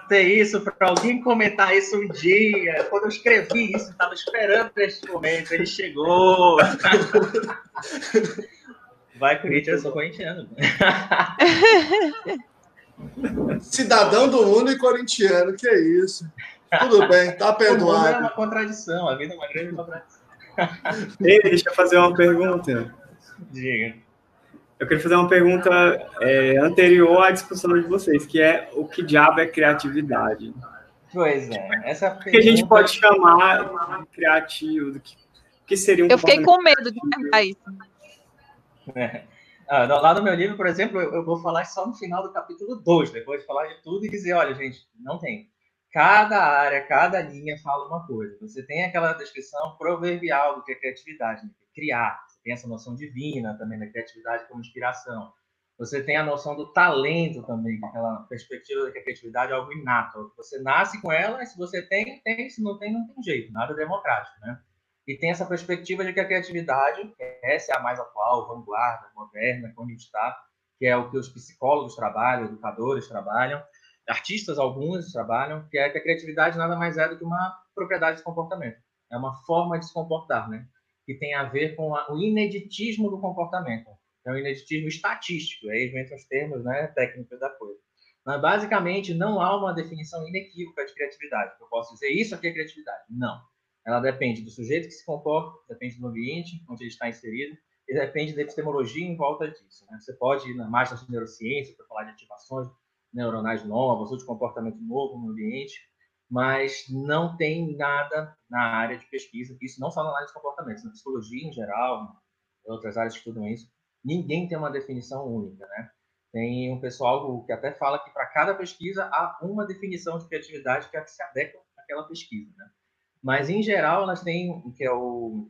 [SPEAKER 5] botei isso para alguém comentar isso um dia. Quando eu escrevi isso, estava esperando esse momento. Ele chegou. <laughs> Vai, Corinthians, eu sou corintiano. <laughs>
[SPEAKER 2] Cidadão do mundo e corintiano, que é isso. Tudo bem, tá <laughs> perdoado.
[SPEAKER 5] é uma contradição, a vida é uma grande contradição.
[SPEAKER 4] Ei, deixa eu fazer uma pergunta.
[SPEAKER 5] Diga.
[SPEAKER 4] Eu queria fazer uma pergunta é, anterior à discussão de vocês, que é o que diabo é criatividade?
[SPEAKER 5] Pois é, essa pergunta...
[SPEAKER 4] O que a gente pode chamar de criativo? Do que, que seria um
[SPEAKER 1] Eu fiquei com medo de perguntar isso.
[SPEAKER 5] É. Ah, lá no meu livro, por exemplo, eu, eu vou falar só no final do capítulo 2, depois de falar de tudo e dizer, olha, gente, não tem. Cada área, cada linha fala uma coisa. Você tem aquela descrição proverbial do que é criatividade, né? criar, tem essa noção divina também da criatividade como inspiração. Você tem a noção do talento também, aquela perspectiva de que a criatividade é algo inato. Você nasce com ela, e se você tem, tem, se não tem, não tem jeito, nada democrático, né? E tem essa perspectiva de que a criatividade, essa é a mais atual, vanguarda, moderna, onde está, que é o que os psicólogos trabalham, educadores trabalham, artistas alguns trabalham, que é que a criatividade nada mais é do que uma propriedade de comportamento. É uma forma de se comportar, né? Que tem a ver com a, o ineditismo do comportamento. É o ineditismo estatístico, aí vem os termos né, técnicos da coisa. Mas, basicamente, não há uma definição inequívoca de criatividade. Eu posso dizer isso aqui é criatividade. Não. Ela depende do sujeito que se comporta, depende do ambiente onde ele está inserido, e depende da epistemologia em volta disso. Né? Você pode ir na marcha de neurociência para falar de ativações neuronais novas ou de comportamento novo no ambiente, mas não tem nada na área de pesquisa, isso não só na análise de comportamentos, na psicologia em geral, outras áreas que estudam isso, ninguém tem uma definição única, né? Tem um pessoal que até fala que para cada pesquisa há uma definição de criatividade que, é que se adequa àquela pesquisa, né? Mas, em geral, elas têm o que é o...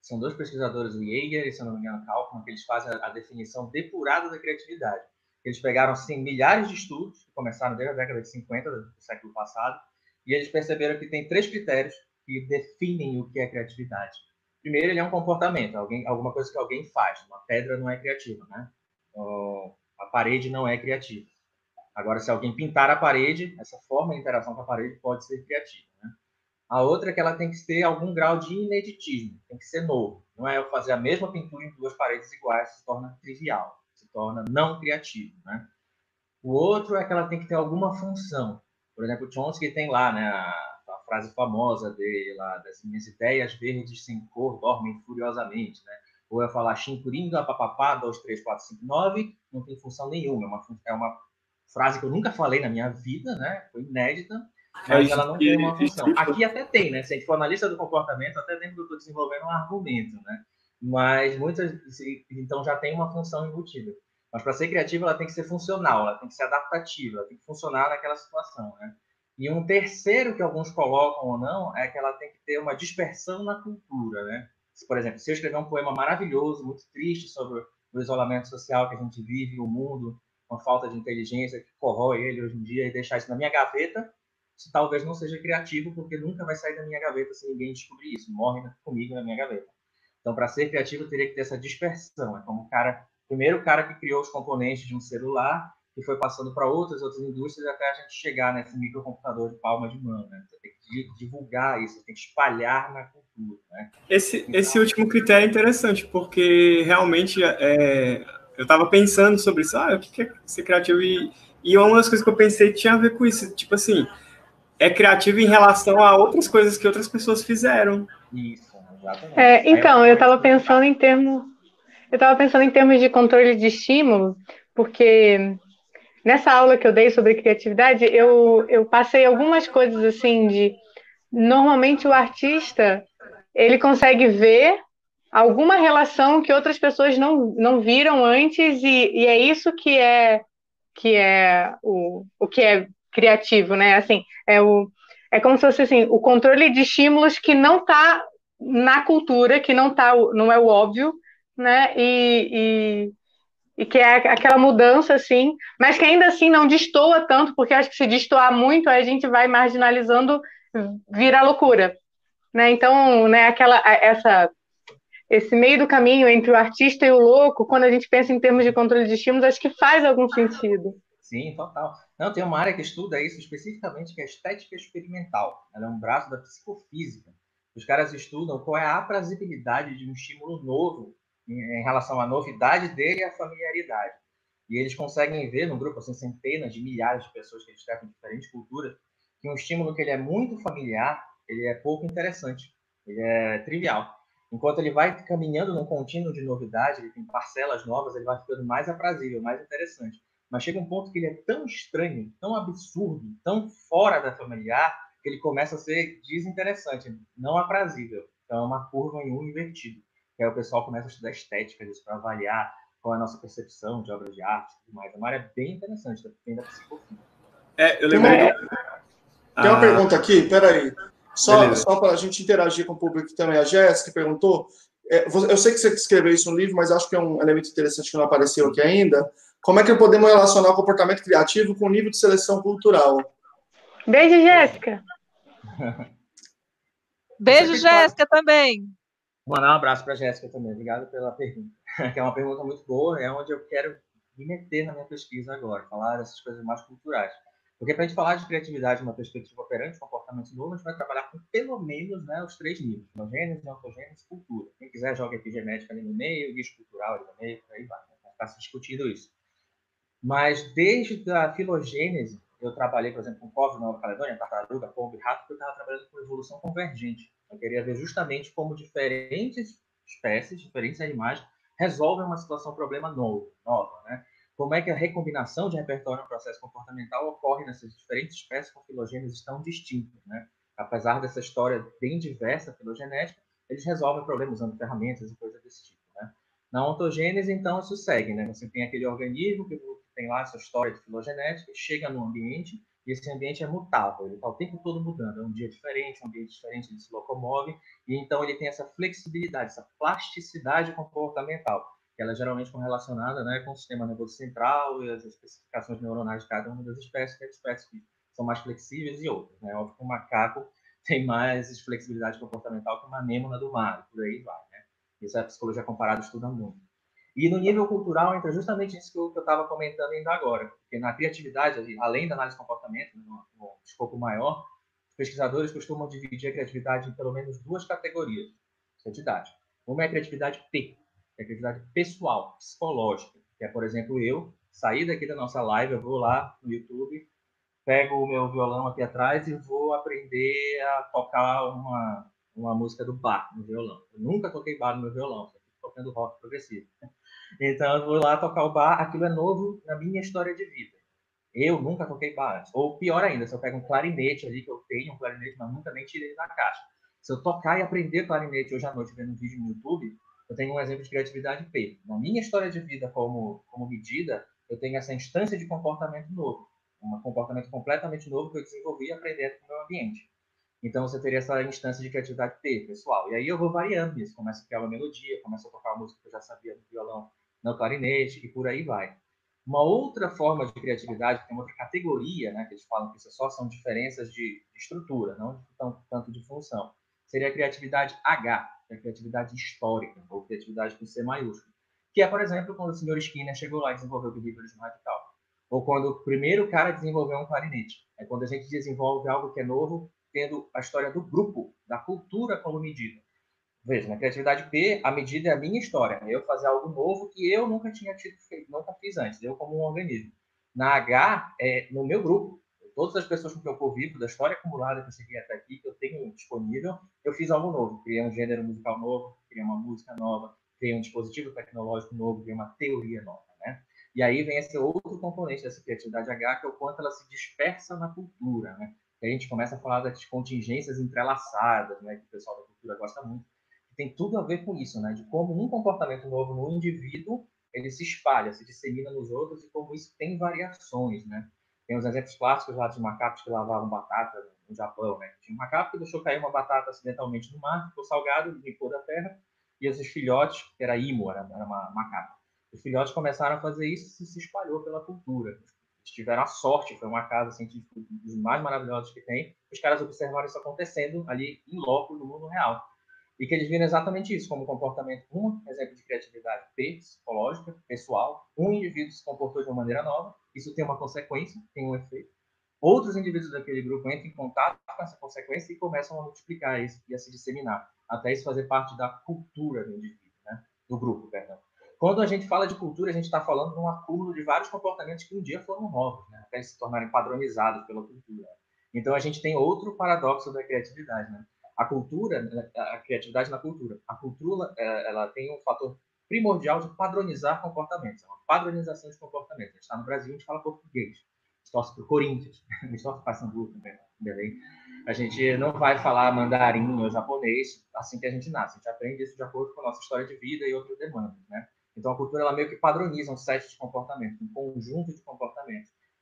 [SPEAKER 5] São dois pesquisadores, o Jaeger e, se não me engano, Kaufman, que eles fazem a definição depurada da criatividade eles pegaram assim, milhares de estudos, que começaram desde a década de 50 do século passado, e eles perceberam que tem três critérios que definem o que é criatividade. Primeiro, ele é um comportamento, alguém, alguma coisa que alguém faz. Uma pedra não é criativa, né? A parede não é criativa. Agora, se alguém pintar a parede, essa forma de interação com a parede pode ser criativa. Né? A outra é que ela tem que ter algum grau de ineditismo, tem que ser novo. Não é eu fazer a mesma pintura em duas paredes iguais, se torna trivial se torna não criativo, né? O outro é que ela tem que ter alguma função. Por exemplo, Chomsky tem lá, né, a, a frase famosa dele lá, das minhas ideias verdes sem cor dormem furiosamente, né? Ou eu falar chincuringa, papapá, 2, 3, 4, 5, 9, não tem função nenhuma. É uma, é uma frase que eu nunca falei na minha vida, né? Foi inédita, mas ela não tem uma função. Aqui até tem, né? Se a gente for analista do comportamento, até dentro que eu estou desenvolvendo um argumento, né? Mas muitas então já tem uma função embutida. Mas para ser criativa, ela tem que ser funcional, ela tem que ser adaptativa, ela tem que funcionar naquela situação, né? E um terceiro que alguns colocam ou não é que ela tem que ter uma dispersão na cultura, né? Por exemplo, se eu escrever um poema maravilhoso, muito triste sobre o isolamento social que a gente vive, o mundo, uma falta de inteligência que corrói ele hoje em dia e deixar isso na minha gaveta, isso talvez não seja criativo, porque nunca vai sair da minha gaveta se ninguém descobrir isso, morre comigo na minha gaveta. Então, para ser criativo, teria que ter essa dispersão. É como o cara, primeiro o cara que criou os componentes de um celular, que foi passando para outras outras indústrias até a gente chegar nesse microcomputador de palma de mão. Né? Você tem que divulgar isso, tem que espalhar na cultura. Né?
[SPEAKER 4] Esse, então, esse último critério é interessante, porque realmente é, eu estava pensando sobre isso. Ah, o que é ser criativo? E, e uma das coisas que eu pensei tinha a ver com isso. Tipo assim, é criativo em relação a outras coisas que outras pessoas fizeram.
[SPEAKER 5] Isso
[SPEAKER 3] É, então, eu estava pensando em termos. Eu estava pensando em termos de controle de estímulo, porque nessa aula que eu dei sobre criatividade, eu, eu passei algumas coisas assim de normalmente o artista ele consegue ver alguma relação que outras pessoas não, não viram antes e, e é isso que é que é o, o que é criativo, né? Assim, é o é como se fosse assim, o controle de estímulos que não está na cultura, que não tá, não é o óbvio, né? E, e, e, que é aquela mudança, assim, mas que ainda assim não destoa tanto, porque acho que se destoar muito, a gente vai marginalizando, vira loucura, né? Então, né, aquela, essa, esse meio do caminho entre o artista e o louco, quando a gente pensa em termos de controle de estímulos, acho que faz algum sentido.
[SPEAKER 5] Sim, total. Não, tem uma área que estuda isso especificamente, que é a estética experimental. Ela é um braço da psicofísica. Os caras estudam qual é a aprazibilidade de um estímulo novo em, relação à novidade dele e à familiaridade. E eles conseguem ver, num grupo assim, centenas de milhares de pessoas que eles têm diferentes culturas, que um estímulo que ele é muito familiar, ele é pouco interessante, ele é trivial. Enquanto ele vai caminhando num contínuo de novidade, ele tem parcelas novas, ele vai ficando mais aprazível, mais interessante. Mas chega um ponto que ele é tão estranho, tão absurdo, tão fora da familiar, ele começa a ser desinteressante, não aprazível. Então é uma curva em um invertido. Que aí o pessoal começa a estudar estética disso para avaliar qual é a nossa percepção de obras de arte e tudo mais. É uma área bem interessante, tem da psicologia.
[SPEAKER 2] É, eu lembrei. Tem uma, tem uma ah. pergunta aqui, peraí. Só, só para a gente interagir com o público também. A Jéssica perguntou. É, eu sei que você escreveu isso no livro, mas acho que é um elemento interessante que não apareceu aqui ainda. Como é que podemos relacionar o comportamento criativo com o nível de seleção cultural?
[SPEAKER 3] Beijo, Jéssica. <laughs>
[SPEAKER 1] Beijo, Jéssica, também.
[SPEAKER 5] Mandar um abraço para a Jéssica também. Obrigado pela pergunta. <laughs> Que é uma pergunta muito boa, é onde eu quero me meter na minha pesquisa agora, falar dessas coisas mais culturais. Porque para a gente falar de criatividade uma perspectiva operante, comportamento novo, a gente vai trabalhar com pelo menos né, os três níveis: filogênese, ontogênese e cultura. Quem quiser joga epigenética ali no meio, guicho cultural ali no meio, por aí vai. Né? Ficar se discutindo isso. Mas desde a filogênese, eu trabalhei, por exemplo, com Cove Nova Caledônia, tartaruga, pombo e rato, porque eu estava trabalhando com evolução convergente. Eu queria ver justamente como diferentes espécies, diferentes animais, resolvem uma situação, um problema novo, nova, né? Como é que a recombinação de repertório no processo comportamental ocorre nessas diferentes espécies com filogêneses tão distintas, né? Apesar dessa história bem diversa filogenética, eles resolvem problemas usando ferramentas e coisas desse tipo, né? Na ontogênese, então, isso segue, né? Você tem aquele organismo que tem lá essa história de filogenética, chega no ambiente e esse ambiente é mutável, ele está o tempo todo mudando, é um dia diferente, um ambiente diferente, ele se locomove, e então ele tem essa flexibilidade, essa plasticidade comportamental, que ela é geralmente correlacionada né, com o sistema nervoso central e as especificações neuronais de cada uma das espécies, que é espécies que são mais flexíveis e outras. Né? Óbvio que o macaco <laughs> tem mais flexibilidade comportamental que uma anêmona do mar, por aí vai. Né? Isso a psicologia comparada estuda muito. E no nível cultural entra justamente isso que eu estava comentando ainda agora, porque na criatividade, além da análise de comportamento, no, no escopo maior, os pesquisadores costumam dividir a criatividade em pelo menos duas categorias de idade. Uma é a criatividade P, que é a criatividade pessoal, psicológica, que é, por exemplo, eu sair daqui da nossa live, eu vou lá no YouTube, pego o meu violão aqui atrás e vou aprender a tocar uma, uma música do bar no violão. Eu nunca toquei bar no meu violão, só tocando rock progressivo. Então eu vou lá tocar o bar, aquilo é novo na minha história de vida. Eu nunca toquei bar antes. Ou pior ainda, se eu pego um clarinete ali, que eu tenho um clarinete, mas nunca nem tirei da caixa. Se eu tocar e aprender clarinete hoje à noite vendo um vídeo no YouTube, eu tenho um exemplo de criatividade P. Na minha história de vida como, como medida, eu tenho essa instância de comportamento novo. Um comportamento completamente novo que eu desenvolvi aprendendo com o meu ambiente. Então você teria essa instância de criatividade P, pessoal. E aí eu vou variando isso. Começo a criar uma melodia, começo a tocar uma música que eu já sabia no violão, no clarinete, e por aí vai. Uma outra forma de criatividade, tem uma outra categoria, né, que eles falam que isso só são diferenças de, de estrutura, não tanto, tanto de função, seria a criatividade H, que é a criatividade histórica, ou criatividade com C maiúsculo. Que é, por exemplo, quando o senhor Skinner chegou lá e desenvolveu o behaviorismo radical. Ou quando o primeiro cara desenvolveu um clarinete. É quando a gente desenvolve algo que é novo tendo a história do grupo, da cultura como medida. Veja, na criatividade P, a medida é a minha história. É eu fazer algo novo que eu nunca tinha tido feito, nunca fiz antes, eu como um organismo. Na H, é no meu grupo. Todas as pessoas com quem eu convivo, da história acumulada que eu cheguei até aqui, que eu tenho disponível, eu fiz algo novo. Criei um gênero musical novo, criei uma música nova, criei um dispositivo tecnológico novo, criei uma teoria nova, né? E aí vem esse outro componente dessa criatividade H, que é o quanto ela se dispersa na cultura, né? A gente começa a falar das contingências entrelaçadas, né? Que o pessoal da cultura gosta muito. Tem tudo a ver com isso, né? De como um comportamento novo no indivíduo ele se espalha, se dissemina nos outros e como isso tem variações, né? Tem os exemplos clássicos lá de macacos que lavavam batata no Japão, né? Tinha um macaco que deixou cair uma batata acidentalmente no mar, ficou salgado, limpou da terra, e os filhotes, que era imo, era, era uma macaca, os filhotes começaram a fazer isso e se espalhou pela cultura. Eles tiveram a sorte, foi uma casa científica dos mais maravilhosos que tem, os caras observaram isso acontecendo ali em loco no mundo real. E que eles viram exatamente isso como comportamento, um exemplo de criatividade psicológica, pessoal. Um indivíduo se comportou de uma maneira nova, isso tem uma consequência, tem um efeito. Outros indivíduos daquele grupo entram em contato com essa consequência e começam a multiplicar isso e a se disseminar, até isso fazer parte da cultura do indivíduo, né? do grupo, perdão. Quando a gente fala de cultura, a gente está falando de um acúmulo de vários comportamentos que um dia foram novos, né? até se tornarem padronizados pela cultura. Então a gente tem outro paradoxo da criatividade, né? A cultura, né, a criatividade na cultura. A cultura, é, ela tem um fator primordial de padronizar comportamentos, é uma padronização de comportamentos. A gente está no Brasil, a gente fala português, a gente torce para o Corinthians, <laughs> a gente torce para Paysandu também, Belém. A gente não vai falar mandarim ou japonês assim que a gente nasce, a gente aprende isso de acordo com a nossa história de vida e outras demandas, né? Então a cultura ela meio que padroniza um set de comportamentos, um conjunto de comportamentos.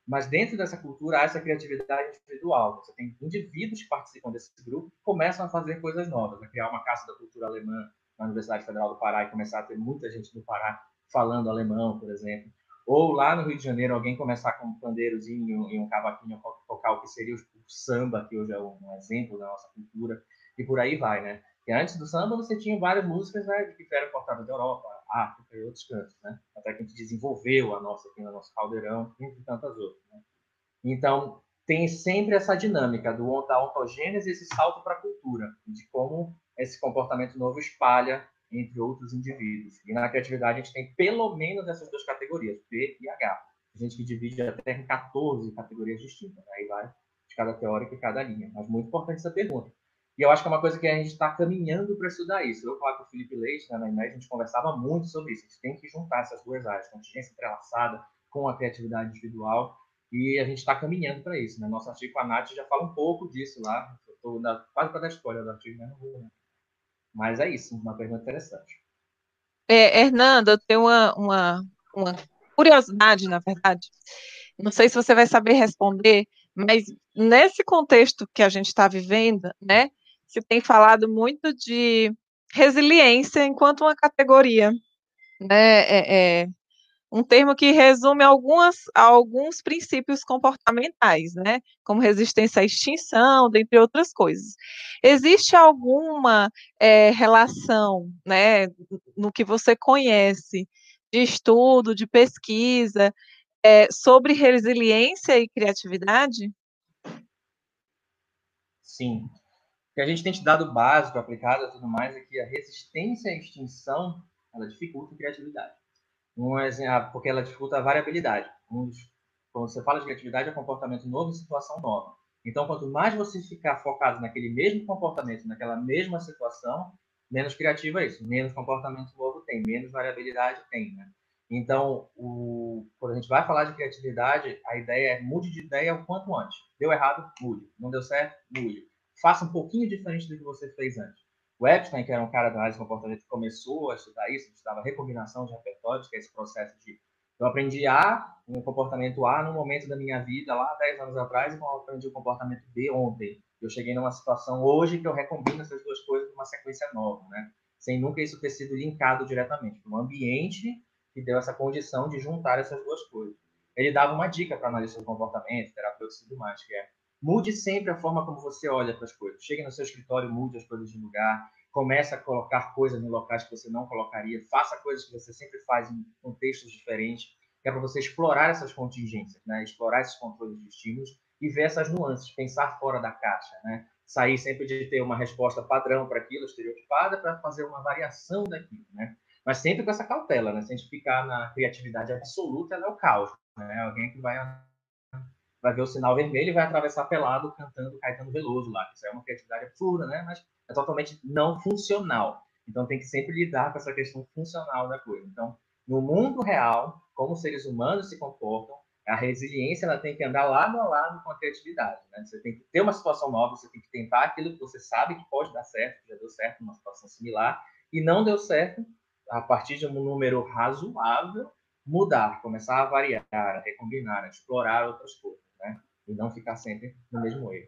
[SPEAKER 5] Mas dentro dessa cultura há essa criatividade individual. Você tem indivíduos que participam desse grupo que começam a fazer coisas novas, a criar uma casa da cultura alemã na Universidade Federal do Pará e começar a ter muita gente do Pará falando alemão, por exemplo. Ou lá no Rio de Janeiro, alguém começar com um pandeirozinho e um cavaquinho tocar o que seria o samba, que hoje é um exemplo da nossa cultura, e por aí vai, né? E antes do samba, você tinha várias músicas né, que eram importadas da Europa, África e outros cantos, né? Até que a gente desenvolveu a nossa aqui no nosso caldeirão, entre tantas outras, né? Então, tem sempre essa dinâmica do, da ontogênese, esse salto para a cultura, de como esse comportamento novo espalha entre outros indivíduos. E na criatividade a gente tem pelo menos essas duas categorias, P e H. A gente que divide até em 14 categorias distintas. Né? Aí vai de cada teórica e cada linha. Mas muito importante essa pergunta. E eu acho que é uma coisa que a gente está caminhando para estudar isso. Eu falava com o Felipe Leite, né, na IMED, a gente conversava muito sobre isso. A gente tem que juntar essas duas áreas, contingência entrelaçada com a criatividade individual, e a gente está caminhando para isso. Né? Nosso artigo com a Nath já fala um pouco disso lá. Estou quase para dar spoiler do artigo, mas não vou. Né? Mas é isso, uma pergunta interessante.
[SPEAKER 1] É, Hernanda, eu tenho uma, uma, uma curiosidade, na verdade. Não sei se você vai saber responder, mas nesse contexto que a gente está vivendo, né, se tem falado muito de resiliência enquanto uma categoria, né, é, é um termo que resume algumas, alguns princípios comportamentais, né, como resistência à extinção, dentre outras coisas. Existe alguma é, relação, né, no que você conhece de estudo, de pesquisa, é, sobre resiliência e criatividade?
[SPEAKER 5] Sim, que a gente tem dado básico aplicado e tudo mais é que a resistência à extinção ela dificulta a criatividade. Um exemplo, porque ela dificulta a variabilidade. Um dos, quando você fala de criatividade, é comportamento novo em situação nova. Então, quanto mais você ficar focado naquele mesmo comportamento, naquela mesma situação, menos criativo é isso. Menos comportamento novo tem, menos variabilidade tem, né? Então, o, quando a gente vai falar de criatividade, a ideia é mude de ideia o quanto antes. Deu errado, mude. Não deu certo, mude faça um pouquinho diferente do que você fez antes. O Epstein, que era um cara da análise de comportamento começou a estudar isso, estudava recombinação de repertórios, que é esse processo de eu aprendi A, um comportamento A no momento da minha vida, lá 10 anos atrás, e eu aprendi o comportamento B ontem. Eu cheguei numa situação hoje que eu recombino essas duas coisas numa sequência nova, né? Sem nunca isso ter sido linkado diretamente. Um ambiente que deu essa condição de juntar essas duas coisas. Ele dava uma dica para analistas de comportamento, terapeutas e tudo mais, que é Mude sempre a forma como você olha para as coisas. Chegue no seu escritório, mude as coisas de lugar. Comece a colocar coisas em locais que você não colocaria. Faça coisas que você sempre faz em contextos diferentes. Que é para você explorar essas contingências, né? explorar esses controles de estímulos e ver essas nuances, pensar fora da caixa. Né? Sair sempre de ter uma resposta padrão para aquilo, estereotipada, para fazer uma variação daquilo. Né? Mas sempre com essa cautela. Né? Se a gente ficar na criatividade absoluta, ela é o caos. Né? Alguém que vai vai ver o sinal vermelho e vai atravessar pelado cantando Caetano Veloso lá. Isso é uma criatividade absurda, né? Mas é totalmente não funcional. Então tem que sempre lidar com essa questão funcional da coisa. Então, no mundo real, como os seres humanos se comportam, a resiliência ela tem que andar lado a lado com a criatividade. Né? Você tem que ter uma situação nova, você tem que tentar aquilo que você sabe que pode dar certo, que já deu certo numa situação similar, e não deu certo, a partir de um número razoável, mudar, começar a variar, a recombinar, a explorar outras coisas, né? E não ficar sempre no mesmo erro.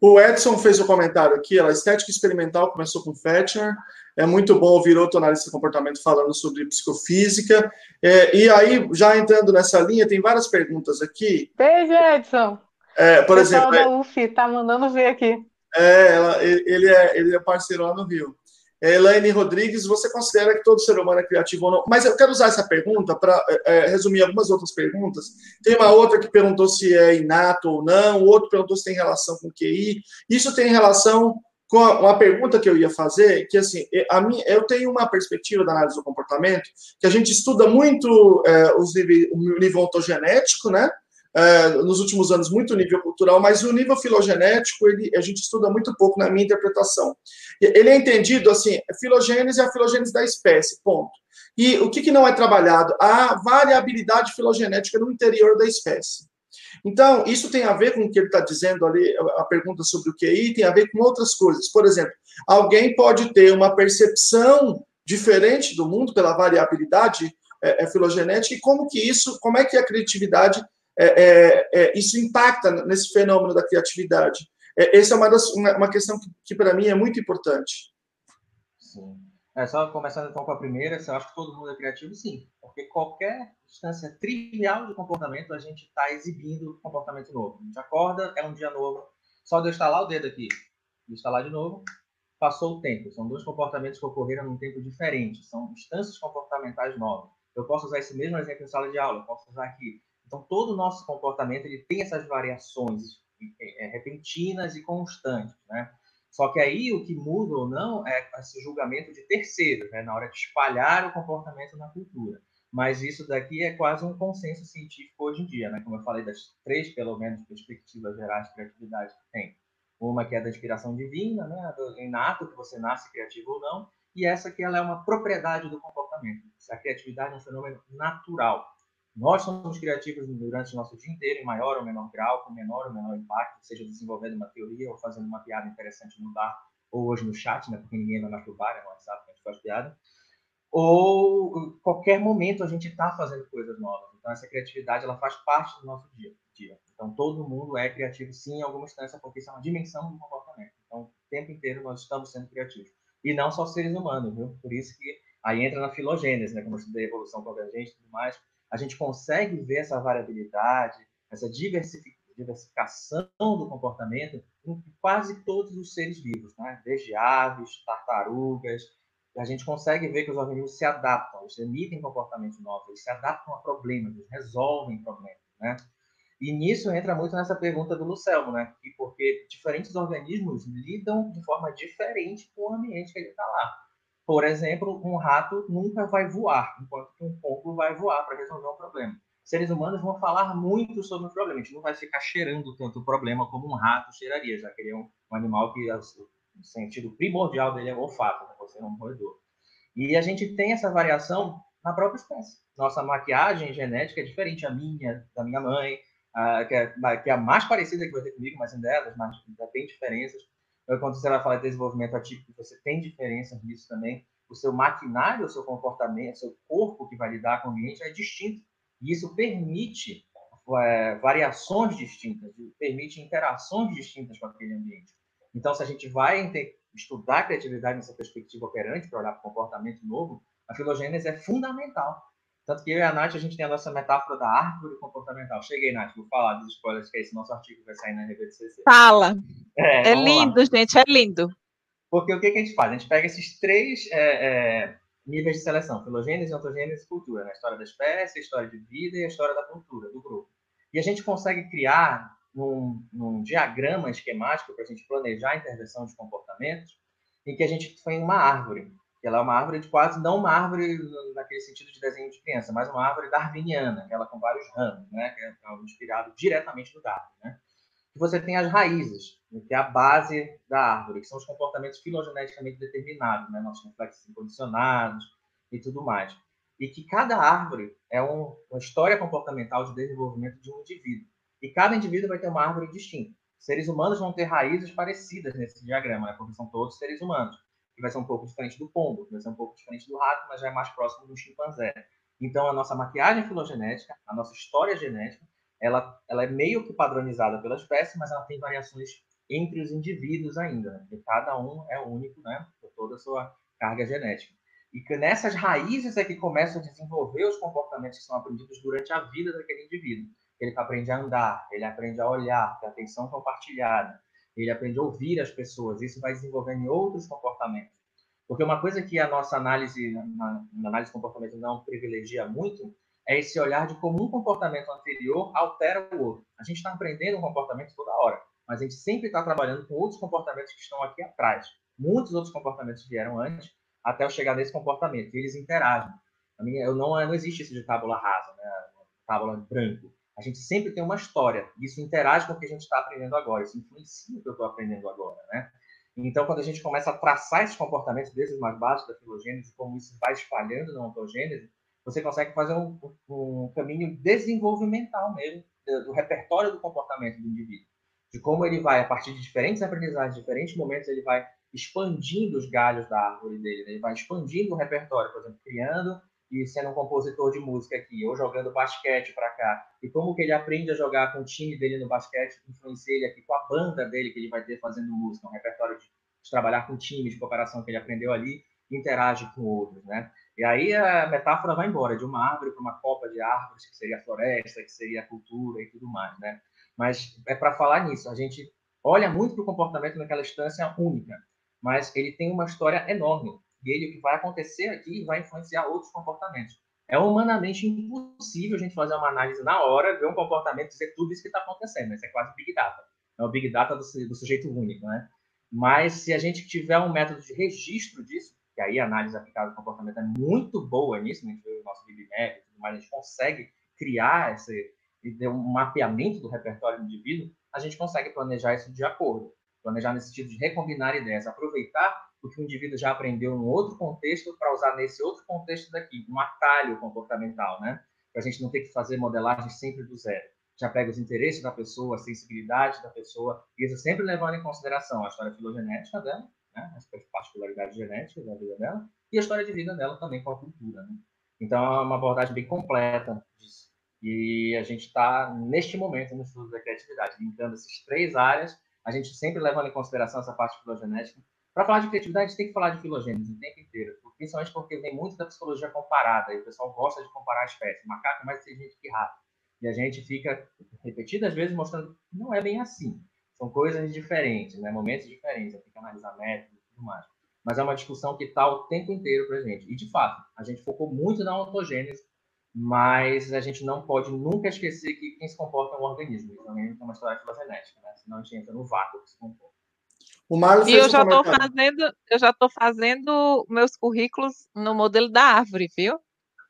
[SPEAKER 2] O Edson fez o um comentário aqui, a estética experimental começou com Fetcher, é muito bom ouvir outro analista de comportamento falando sobre psicofísica. É, e aí, já entrando nessa linha, tem várias perguntas aqui.
[SPEAKER 3] Beijo, Edson.
[SPEAKER 2] É, por o exemplo.
[SPEAKER 3] da UF tá mandando ver aqui.
[SPEAKER 2] É, ela, ele, é, ele é parceiro lá no Rio. Elaine Rodrigues, você considera que todo ser humano é criativo ou não? Mas eu quero usar essa pergunta para é, é, resumir algumas outras perguntas. Tem uma outra que perguntou se é inato ou não, o outro perguntou se tem relação com QI. Isso tem relação com uma pergunta que eu ia fazer, que assim, a mim, eu tenho uma perspectiva da análise do comportamento, que a gente estuda muito é, os nível, o nível ontogenético, né? É, nos últimos anos muito nível cultural, mas o nível filogenético ele, a gente estuda muito pouco na minha interpretação. Ele é entendido assim, filogênese é a filogênese da espécie, ponto. E o que, que não é trabalhado? A variabilidade filogenética no interior da espécie. Então, isso tem a ver com o que ele está dizendo ali, a pergunta sobre o QI, tem a ver com outras coisas. Por exemplo, alguém pode ter uma percepção diferente do mundo pela variabilidade é, é, filogenética e como que isso, como é que a criatividade é, é, é, isso impacta nesse fenômeno da criatividade. É, essa é uma, das, uma, uma questão que, que para mim é muito importante.
[SPEAKER 5] Sim. É, só começando então com a primeira, eu acho que todo mundo é criativo, sim. Porque qualquer instância trivial de comportamento, a gente está exibindo comportamento novo. A gente acorda, é um dia novo. Só de eu estalar o dedo aqui e instalar de novo, passou o tempo. São dois comportamentos que ocorreram num tempo diferente. São instâncias comportamentais novas. Eu posso usar esse mesmo exemplo em sala de aula, posso usar aqui. Então, todo o nosso comportamento ele tem essas variações é, repentinas e constantes, né? Só que aí o que muda ou não é esse julgamento de terceiros, né? na hora de espalhar o comportamento na cultura. Mas isso daqui é quase um consenso científico hoje em dia, né? Como eu falei das três, pelo menos, perspectivas gerais de criatividade que tem. Uma que é da inspiração divina, né? Do inato, que você nasce criativo ou não. E essa que ela é uma propriedade do comportamento. A criatividade é um fenômeno natural. Nós somos criativos durante o nosso dia inteiro, em maior ou menor grau, com menor ou menor impacto, seja desenvolvendo uma teoria ou fazendo uma piada interessante no bar, ou hoje no chat, né, porque ninguém vai mais pro bar, é no WhatsApp que a gente faz piada. Ou qualquer momento a gente está fazendo coisas novas. Então, essa criatividade ela faz parte do nosso dia. dia. Então, todo mundo é criativo, sim, em alguma instância, porque isso é uma dimensão do comportamento. Então, o tempo inteiro nós estamos sendo criativos. E não só seres humanos, viu? Por isso que aí entra na filogênese, né? Como eu estudei evolução convergente e tudo mais a gente consegue ver essa variabilidade, essa diversificação do comportamento em quase todos os seres vivos, né? desde aves, tartarugas. A gente consegue ver que os organismos se adaptam, eles emitem comportamentos novos, eles se adaptam a problemas, eles resolvem problemas. Né? E nisso entra muito nessa pergunta do Lucelmo, né? porque diferentes organismos lidam de forma diferente com o ambiente que ele está lá. Por exemplo, um rato nunca vai voar, enquanto que um pombo vai voar para resolver um problema. Seres humanos vão falar muito sobre o problema, a gente não vai ficar cheirando tanto o problema como um rato cheiraria, já que ele é um, um animal que o sentido primordial dele é o olfato, né? você é um roedor. E a gente tem essa variação na própria espécie. Nossa maquiagem genética é diferente, a minha, da minha mãe, a, que, é, que é a mais parecida que vai ter comigo, mas ainda delas, mas ainda tem diferenças. Então, quando você vai falar de desenvolvimento atípico, você tem diferenças nisso também. O seu maquinário, o seu comportamento, o seu corpo que vai lidar com o ambiente é distinto. E isso permite é, variações distintas, permite interações distintas com aquele ambiente. Então, se a gente vai estudar a criatividade nessa perspectiva operante, para olhar para o comportamento novo, a filogênese é fundamental. Tanto que eu e a Nath, a gente tem a nossa metáfora da árvore comportamental. Cheguei, Nath, vou falar dos spoilers, que é esse nosso artigo que vai sair na RBCC.
[SPEAKER 1] Fala! É, é lindo, lá. gente, é lindo.
[SPEAKER 5] Porque o que, que, a gente faz? A gente pega esses três é, é, níveis de seleção, filogênese, ontogênese e cultura, né? a história da espécie, a história de vida e a história da cultura, do grupo. E a gente consegue criar num, num diagrama esquemático para a gente planejar a intervenção de comportamentos, em que a gente tem uma árvore Ela é uma árvore de quase, não uma árvore naquele sentido de desenho de criança, mas uma árvore darwiniana, aquela com vários ramos, né? que é, é inspirado diretamente do Darwin. Né? Que você tem as raízes, que é a base da árvore, que são os comportamentos filogeneticamente determinados, né? nossos reflexos incondicionados e tudo mais. E que cada árvore é um, uma história comportamental de desenvolvimento de um indivíduo. E cada indivíduo vai ter uma árvore distinta. Seres humanos vão ter raízes parecidas nesse diagrama, né? porque são todos seres humanos que vai ser um pouco diferente do pombo, que vai ser um pouco diferente do rato, mas já é mais próximo do chimpanzé. Então, a nossa maquiagem filogenética, a nossa história genética, ela, ela é meio que padronizada pela espécie, mas ela tem variações entre os indivíduos ainda, né? porque cada um é único, né, por toda a sua carga genética. E que nessas raízes é que começam a desenvolver os comportamentos que são aprendidos durante a vida daquele indivíduo. Ele aprende a andar, ele aprende a olhar, ter atenção compartilhada, ele aprende a ouvir as pessoas, isso vai desenvolvendo em outros comportamentos. Porque uma coisa que a nossa análise, na, na análise de comportamento não privilegia muito, é esse olhar de como um comportamento anterior altera o outro. A gente está aprendendo um comportamento toda hora, mas a gente sempre está trabalhando com outros comportamentos que estão aqui atrás. Muitos outros comportamentos vieram antes, até eu chegar nesse comportamento, e eles interagem. A minha, eu não, não existe isso de tábula rasa, né? tábula branco a gente sempre tem uma história. Isso interage com o que a gente está aprendendo agora, isso influencia o que eu estou aprendendo agora, né? Então, quando a gente começa a traçar esses comportamentos desses mais básicos da filogênese, como isso vai espalhando na ontogênese, você consegue fazer um, um caminho desenvolvimental mesmo do repertório do comportamento do indivíduo, de como ele vai, a partir de diferentes aprendizagens, diferentes momentos, ele vai expandindo os galhos da árvore dele, né? ele vai expandindo o repertório, por exemplo, criando e sendo um compositor de música aqui, ou jogando basquete para cá, e como que ele aprende a jogar com o time dele no basquete, influencia ele aqui com a banda dele que ele vai ter fazendo música, um repertório de, de trabalhar com time, de cooperação que ele aprendeu ali, interage com outros, né? E aí a metáfora vai embora, de uma árvore para uma copa de árvores, que seria a floresta, que seria a cultura e tudo mais, né? Mas é para falar nisso, a gente olha muito para o comportamento naquela instância única, mas ele tem uma história enorme e ele, o que vai acontecer aqui vai influenciar outros comportamentos. É humanamente impossível a gente fazer uma análise na hora, ver um comportamento e dizer tudo isso que está acontecendo. Isso é quase Big Data. É o Big Data do, do sujeito único, né? Mas se a gente tiver um método de registro disso, que aí a análise aplicada ao comportamento é muito boa nisso, né? a gente vê o nosso BibMap e tudo mais, a gente consegue criar esse, um mapeamento do repertório do indivíduo, a gente consegue planejar isso de acordo. Planejar nesse sentido de recombinar ideias, aproveitar o que o indivíduo já aprendeu em outro contexto para usar nesse outro contexto daqui, um atalho comportamental, né? Para a gente não ter que fazer modelagem sempre do zero. Já pega os interesses da pessoa, a sensibilidade da pessoa, e isso sempre levando em consideração a história filogenética dela, né? as particularidades genéticas da vida dela, e a história de vida dela também com a cultura. Né? Então, é uma abordagem bem completa disso. E a gente está, neste momento, no estudo da criatividade, linkando essas três áreas, a gente sempre levando em consideração essa parte filogenética, para falar de criatividade, a gente tem que falar de filogênese o tempo inteiro, principalmente porque vem muito da psicologia comparada, e o pessoal gosta de comparar espécies. Macaco é mais inteligente que rato. E a gente fica repetidas vezes mostrando que não é bem assim. São coisas diferentes, né? momentos diferentes, tem que analisar métodos e tudo mais. Mas é uma discussão que está o tempo inteiro para a gente. E, de fato, a gente focou muito na ontogênese, mas a gente não pode nunca esquecer que quem se comporta é um organismo. Isso também é uma história filogenética, né? senão a gente entra no vácuo que se comporta.
[SPEAKER 1] O Marlon e eu já estou fazendo, eu já estou fazendo meus currículos no modelo da árvore, viu?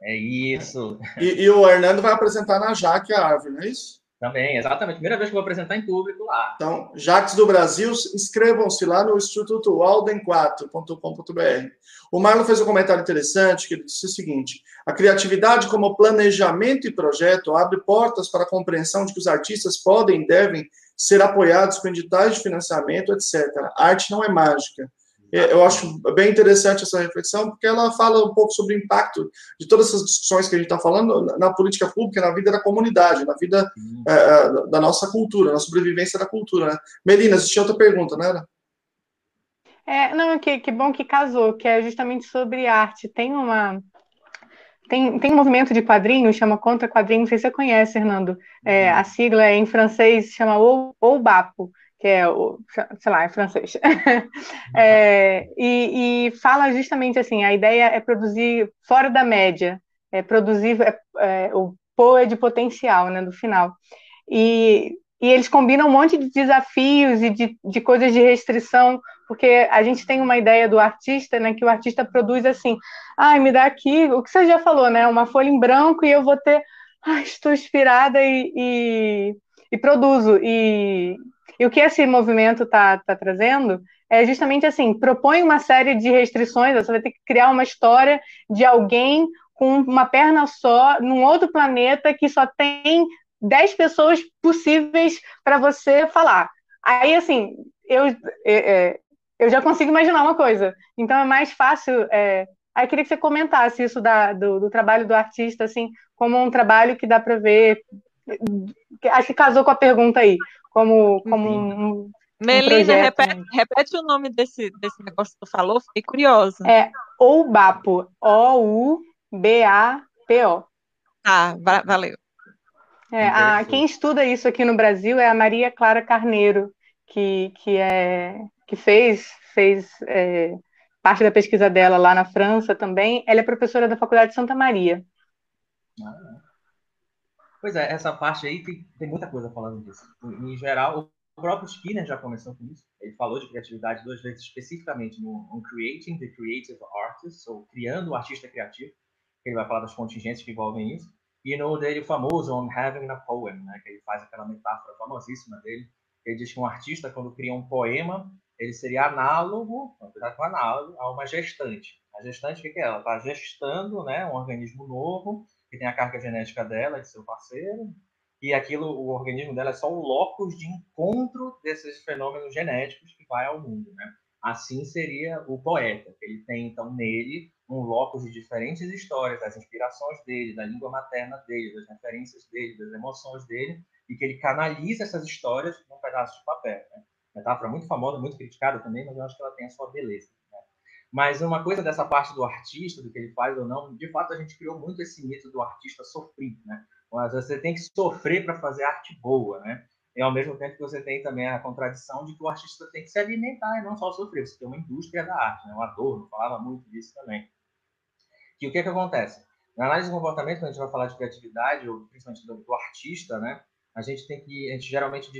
[SPEAKER 5] É isso.
[SPEAKER 2] E, e, o Hernando vai apresentar na Jaque a árvore, não é isso?
[SPEAKER 5] Também, exatamente. Primeira vez que eu vou apresentar em público lá.
[SPEAKER 2] Então, Jaques do Brasil, inscrevam-se lá no Instituto Walden4.com.br. O Marlon fez um comentário interessante que ele disse o seguinte: a criatividade como planejamento e projeto abre portas para a compreensão de que os artistas podem e devem ser apoiados com editais de financiamento, etc. A arte não é mágica. É, eu acho bem interessante essa reflexão, porque ela fala um pouco sobre o impacto de todas essas discussões que a gente está falando na política pública, na vida da comunidade, na vida é, é, da nossa cultura, na sobrevivência da cultura. Né? Melina, existia outra pergunta, não era?
[SPEAKER 3] É, não, que, que bom que casou, que é justamente sobre arte. Tem uma, tem, tem um movimento de quadrinhos, chama Contra Quadrinhos, não sei se você conhece, Fernando. É, a sigla é, em francês chama OUBAPO, que é, o, sei lá, é francês. <laughs> é, e, e, fala justamente assim, a ideia é produzir fora da média, é produzir, é, é, o PO é de potencial, né, do final. E e eles combinam um monte de desafios e de, de coisas de restrição, porque a gente tem uma ideia do artista, né, que o artista produz assim, ai, ah, me dá aqui, o que você já falou, né, uma folha em branco e eu vou ter, ai, estou inspirada e, e, e produzo. E, e o que esse movimento está tá trazendo é justamente assim, propõe uma série de restrições, você vai ter que criar uma história de alguém com uma perna só, num outro planeta que só tem 10 pessoas possíveis para você falar. Aí, assim, eu, é, é, eu já consigo imaginar uma coisa. Então, é mais fácil. É... Aí, eu queria que você comentasse isso da, do, do trabalho do artista, assim, como um trabalho que dá para ver. Acho que casou com a pergunta aí. Como, como um,
[SPEAKER 1] Melina, um repete, repete, o nome desse, desse negócio que tu falou, fiquei curiosa.
[SPEAKER 3] É OUBAPO, O-U-B-A-P-O.
[SPEAKER 1] Tá, valeu.
[SPEAKER 3] É, a, quem estuda isso aqui no Brasil é a Maria Clara Carneiro, que, que, é, que fez, fez é, parte da pesquisa dela lá na França também. Ela é professora da Faculdade de Santa Maria.
[SPEAKER 5] Ah, pois é, essa parte aí tem, tem muita coisa falando disso. Em, em geral, o próprio Skinner já começou com isso. Ele falou de criatividade duas vezes especificamente no, no Creating the Creative Artist, ou Criando o Artista Criativo. Ele vai falar das contingências que envolvem isso e no dele famoso On Having a Poem, né, que ele faz aquela metáfora famosíssima dele, ele diz que um artista quando cria um poema, ele seria análogo, na verdade análogo, a uma gestante. A gestante, o que é? Ela está gestando né, um organismo novo, que tem a carga genética dela, de seu parceiro, e aquilo, o organismo dela é só o locus de encontro desses fenômenos genéticos que vai ao mundo, né? Assim seria o poeta, que ele tem então nele um locus de diferentes histórias, das inspirações dele, da língua materna dele, das referências dele, das emoções dele, e que ele canaliza essas histórias num pedaço de papel. Né? Metáfora muito famosa, muito criticada também, mas eu acho que ela tem a sua beleza. Né? Mas uma coisa dessa parte do artista, do que ele faz ou não, de fato a gente criou muito esse mito do artista sofrido, né? Mas você tem que sofrer para fazer arte boa, né? E ao mesmo tempo que você tem também a contradição de que o artista tem que se alimentar e não só sofrer. Você tem uma indústria da arte, né? O Adorno falava muito disso também. Que o que, que acontece? Na análise de comportamento, quando a gente vai falar de criatividade, ou principalmente do, do artista, né, a gente tem que, a gente geralmente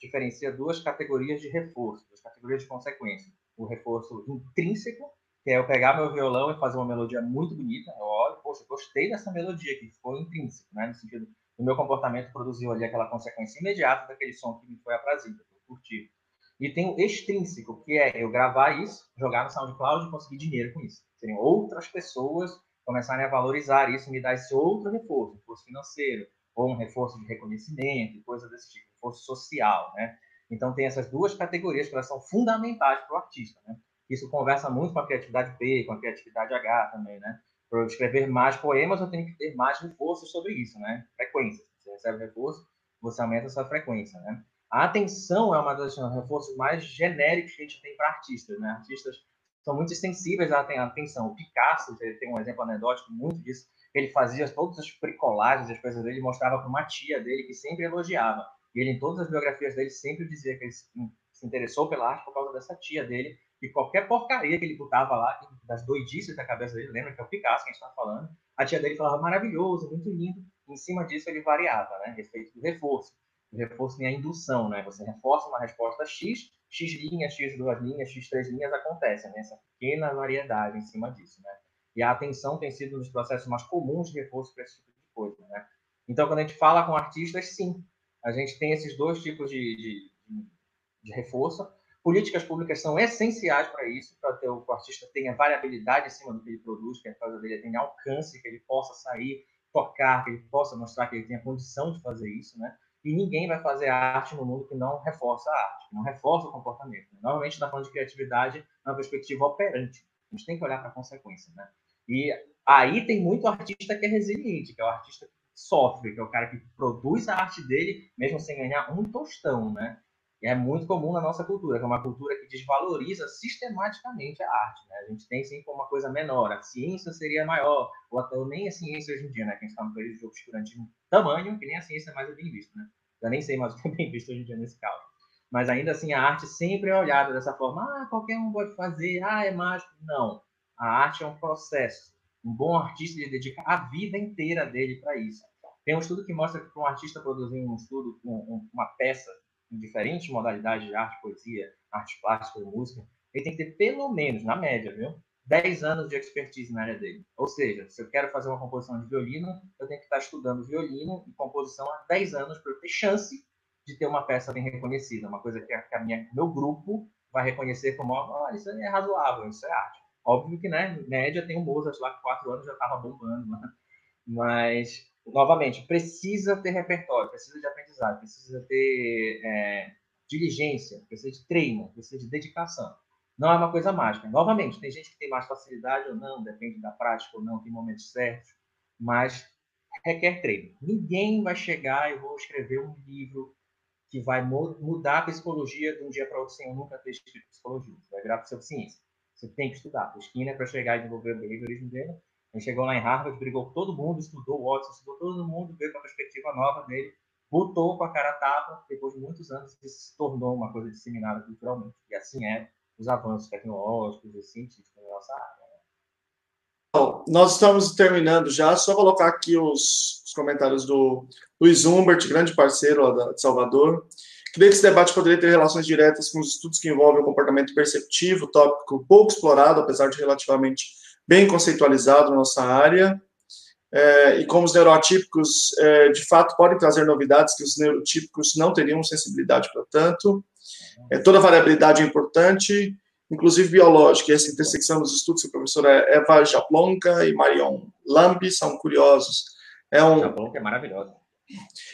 [SPEAKER 5] diferencia duas categorias de reforço, duas categorias de consequência. O reforço intrínseco, que é eu pegar meu violão e fazer uma melodia muito bonita, eu olho, poxa, gostei dessa melodia aqui, foi intrínseco, né, no sentido, o meu comportamento produziu ali aquela consequência imediata daquele som que me foi aprazido, que eu curti. E tem o extrínseco, que é eu gravar isso, jogar no SoundCloud e conseguir dinheiro com isso. Seriam outras pessoas começarem a valorizar isso, me dar esse outro reforço, reforço financeiro, ou um reforço de reconhecimento, coisa desse tipo, reforço social, né? Então tem essas duas categorias que elas são fundamentais para o artista, né? Isso conversa muito com a criatividade P, com a criatividade H também, né? Para eu escrever mais poemas, eu tenho que ter mais reforço sobre isso, né? Frequência. Você recebe reforço, você aumenta essa frequência, né? A atenção é uma das reforços mais genéricos que a gente tem para artistas, né? Artistas são muito sensíveis à atenção. O Picasso tem um exemplo anedótico muito disso. Ele fazia todas as bricolagens, as coisas dele, mostrava para uma tia dele que sempre elogiava. E ele, em todas as biografias dele, sempre dizia que ele se interessou pela arte por causa dessa tia dele. E qualquer porcaria que ele botava lá, das doidices da cabeça dele, lembra que é o Picasso que a gente está falando, a tia dele falava maravilhoso, muito lindo. E em cima disso ele variava, né? Respeito do reforço. O reforço tem a indução, né? Você reforça uma resposta X X linhas, X duas linhas, X três linhas acontecem, né? essa pequena variedade em cima disso. Né? E a atenção tem sido um dos processos mais comuns de reforço para esse tipo de coisa. Né? Então, quando a gente fala com artistas, sim, a gente tem esses dois tipos de, de, de reforço. Políticas públicas são essenciais para isso, para que o artista tenha variabilidade em cima do que ele produz, que a coisa dele tenha alcance, que ele possa sair, tocar, que ele possa mostrar que ele tem a condição de fazer isso, né? E ninguém vai fazer arte no mundo que não reforça a arte, que não reforça o comportamento. Né? Normalmente, está falando de criatividade na perspectiva operante. A gente tem que olhar para a consequência, né? E aí tem muito artista que é resiliente, que é o artista que sofre, que é o cara que produz a arte dele mesmo sem ganhar um tostão, né? É muito comum na nossa cultura, que é uma cultura que desvaloriza sistematicamente a arte. Né? A gente tem sempre uma coisa menor, a ciência seria maior, ou até nem a ciência hoje em dia, né? Que a gente está no período de obscurantismo tamanho, que nem a ciência mais é bem vista, né? Já nem sei mais o que é bem visto hoje em dia nesse caso. Mas ainda assim, a arte sempre é olhada dessa forma, ah, qualquer um pode fazer, ah, é mágico. Não. A arte é um processo. Um bom artista ele dedica a vida inteira dele para isso. Tem um estudo que mostra que um artista produzir um estudo, um, uma peça em diferentes modalidades de arte, poesia, arte plástica, música, ele tem que ter pelo menos, na média, viu? 10 anos de expertise na área dele. Ou seja, se eu quero fazer uma composição de violino, eu tenho que estar estudando violino e composição há 10 anos para eu ter chance de ter uma peça bem reconhecida, uma coisa que a, que minha, meu grupo vai reconhecer como, oh, isso é razoável, isso é arte. Óbvio que, né, média tem o Mozart lá com 4 anos já estava bombando, né? mas, novamente, precisa ter repertório, precisa de aprendizado, precisa ter é, diligência, precisa de treino, precisa de dedicação. Não é uma coisa mágica. Novamente, tem gente que tem mais facilidade ou não, depende da prática ou não, tem momentos certos, mas requer treino. Ninguém vai chegar e vou escrever um livro que vai mudar a psicologia de um dia para outro sem eu nunca ter escrito psicologia. Vai virar pseudociência. Você tem que estudar. Skinner, para chegar e desenvolver o behaviorismo dele, ele chegou lá em Harvard, brigou com todo mundo, estudou Watson, estudou todo mundo, veio com a perspectiva nova dele, botou com a cara tapa, depois de muitos anos, e se tornou uma coisa disseminada culturalmente. E assim é os avanços tecnológicos e científicos na nossa área. Né?
[SPEAKER 2] Bom, nós estamos terminando já, só colocar aqui os, os comentários do Luiz Humbert, grande parceiro lá de Salvador. Que esse debate poderia ter relações diretas com os estudos que envolvem o comportamento perceptivo, tópico pouco explorado, apesar de relativamente bem conceitualizado na nossa área. É, e como os neuroatípicos, é, de fato, podem trazer novidades que os neurotípicos não teriam sensibilidade para tanto. É, toda variabilidade é importante, inclusive biológica, e essa intersecção dos estudos que a professora Eva Jablonka e Marion Lambi são curiosos.
[SPEAKER 5] É um, Jablonka é maravilhosa.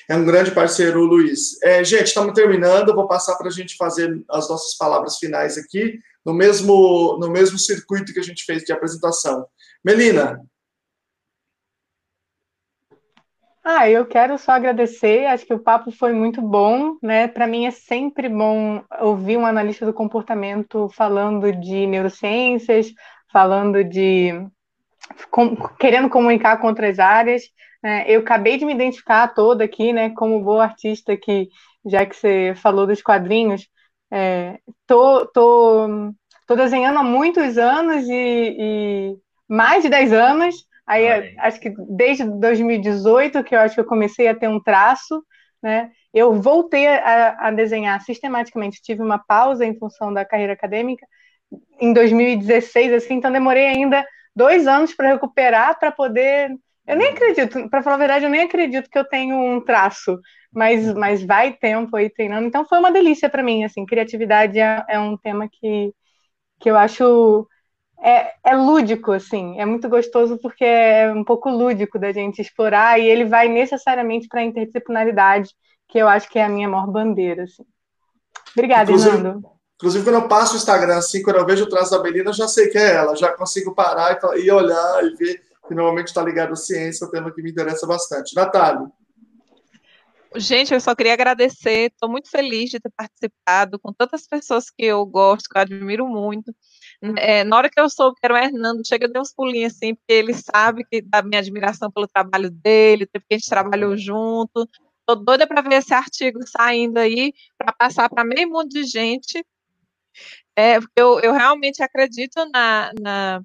[SPEAKER 2] É um grande parceiro, Luiz. É, gente, estamos terminando, vou passar para a gente fazer as nossas palavras finais aqui, no mesmo, no mesmo circuito que a gente fez de apresentação. Melina,
[SPEAKER 3] Ah, eu quero só agradecer, acho que o papo foi muito bom, né? Para mim é sempre bom ouvir um analista do comportamento falando de neurociências, falando de com, querendo comunicar com outras áreas. Né? Eu acabei de me identificar toda aqui, né? Como boa artista que, já que você falou dos quadrinhos, é, tô, tô, tô desenhando há muitos anos e, e mais de 10 anos. Aí, acho que desde 2018 que eu acho que eu comecei a ter um traço, né? Eu voltei a, a, desenhar sistematicamente. Tive uma pausa em função da carreira acadêmica em 2016, assim, então demorei ainda dois anos para recuperar para poder. Eu nem acredito, para falar a verdade, eu nem acredito que eu tenho um traço, mas, mas vai tempo aí treinando. Então foi uma delícia para mim, assim. Criatividade é, é um tema que, que eu acho é, é, lúdico, assim, é muito gostoso porque é um pouco lúdico da gente explorar e ele vai necessariamente para a interdisciplinaridade, que eu acho que é a minha maior bandeira, assim. Obrigada, inclusive, Hernando.
[SPEAKER 2] Inclusive, quando eu passo o Instagram, assim, quando eu vejo o traço da Belina, eu já sei que é ela, já consigo parar e, e olhar e ver que normalmente está ligado à ciência, é um tema que me interessa bastante. Natália.
[SPEAKER 1] Gente, eu só queria agradecer, estou muito feliz de ter participado com tantas pessoas que eu gosto, que eu admiro muito. É, na hora que eu soube que era o Hernando, chega de uns pulinhos assim, porque ele sabe que da minha admiração pelo trabalho dele, porque a gente trabalhou junto. Tô doida para ver esse artigo saindo aí, para passar para meio mundo de gente. É, eu, eu realmente acredito na, na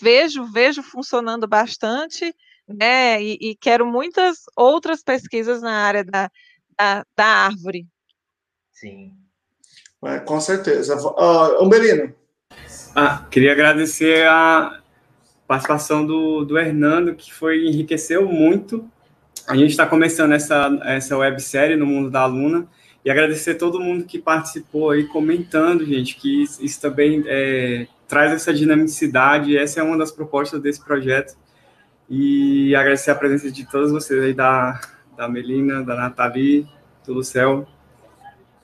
[SPEAKER 1] vejo vejo funcionando bastante, né? E, e, quero muitas outras pesquisas na área da, da, da árvore.
[SPEAKER 5] Sim.
[SPEAKER 2] É, com certeza. Uh, Umbelino.
[SPEAKER 4] Ah, queria agradecer a participação do, do Hernando, que foi enriqueceu muito. A gente está começando essa, essa websérie no Mundo da Aluna, e agradecer todo mundo que participou aí, comentando, gente, que isso, isso também é, traz essa dinamicidade, essa é uma das propostas desse projeto. E agradecer a presença de todos vocês aí, da, da Melina, da Nathalie, do Lucel,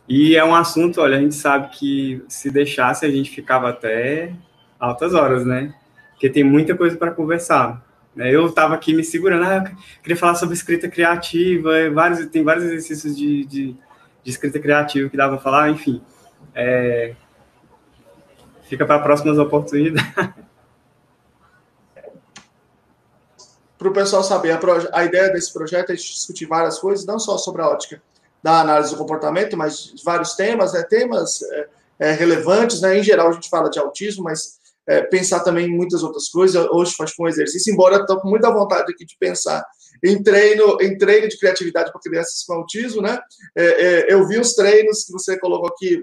[SPEAKER 4] e é um assunto, olha, a gente sabe que se deixasse a gente ficava até altas horas, né? Porque tem muita coisa para conversar. Né? Eu estava aqui me segurando, ah, queria falar sobre escrita criativa, vários, tem vários exercícios de, de, de escrita criativa que dá para falar, enfim. É, fica para próximas oportunidades. <laughs>
[SPEAKER 2] Para o pessoal saber, a, a ideia desse projeto é discutir várias coisas, não só sobre a ótica da análise do comportamento, mas vários temas, né, temas é, é, relevantes, né, em geral a gente fala de autismo, mas é, pensar também em muitas outras coisas. Hoje faz um exercício, embora estou com muita vontade aqui de pensar em treino, em treino de criatividade para crianças com autismo, né? É, é, eu vi os treinos que você colocou aqui,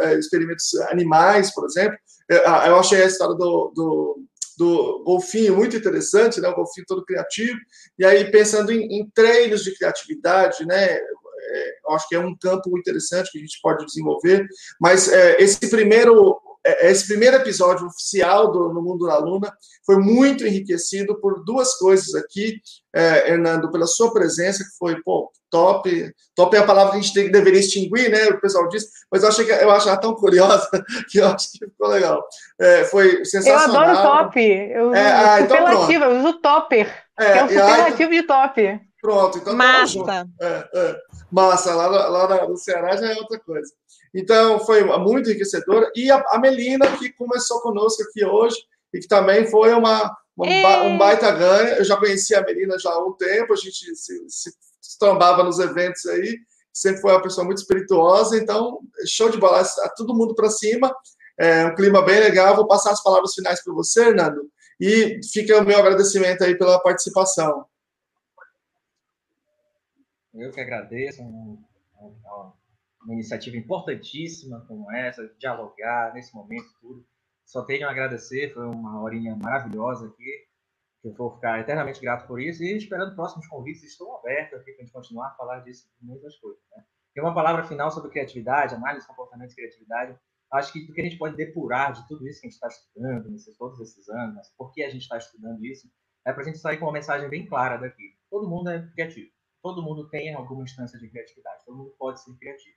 [SPEAKER 2] é, experimentos animais, por exemplo. É, eu achei a história do, do, do, golfinho muito interessante, né? O golfinho todo criativo. E aí, pensando em, em treinos de criatividade, né? É, acho que é um campo interessante que a gente pode desenvolver. Mas esse primeiro é, esse primeiro episódio oficial do No Mundo da Luna foi muito enriquecido por duas coisas aqui, é, Hernando, pela sua presença, que foi pô, top. Top é a palavra que a gente tem, deveria extinguir, né? O pessoal disse, mas eu achei que eu achava tão curiosa <laughs> que eu acho que ficou legal. É, foi sensacional.
[SPEAKER 3] Eu adoro top. Eu é, ah, então eu uso topper. É, é um superlativo de top.
[SPEAKER 2] Pronto, então
[SPEAKER 1] Massa.
[SPEAKER 2] Tá é, é. Massa, lá, lá no Ceará já é outra coisa. Então, foi muito enriquecedora. E a, a Melina, que começou conosco aqui hoje, e que também foi uma, uma um baita ganho. Eu já conhecia a Melina já há um tempo, a gente se, se, se trombava nos eventos aí, sempre foi uma pessoa muito espirituosa, então, show de bola, todo mundo para cima, é um clima bem legal. Vou passar as palavras finais para você, Nando, e fica o meu agradecimento aí pela participação.
[SPEAKER 5] Eu que agradeço uma iniciativa importantíssima como essa, dialogar nesse momento tudo. Só tenho a agradecer, foi uma horinha maravilhosa aqui. Eu vou ficar eternamente grato por isso e esperando próximos convites. Estou aberto aqui para a gente continuar a falar disso, de muitas coisas. Né? E uma palavra final sobre criatividade, análise, comportamento e criatividade. Acho que o que a gente pode depurar de tudo isso que a gente está estudando, nesses, todos esses anos, por que a gente está estudando isso, é para a gente sair com uma mensagem bem clara daqui. Todo mundo é criativo. Todo mundo tem alguma instância de criatividade. Todo mundo pode ser criativo.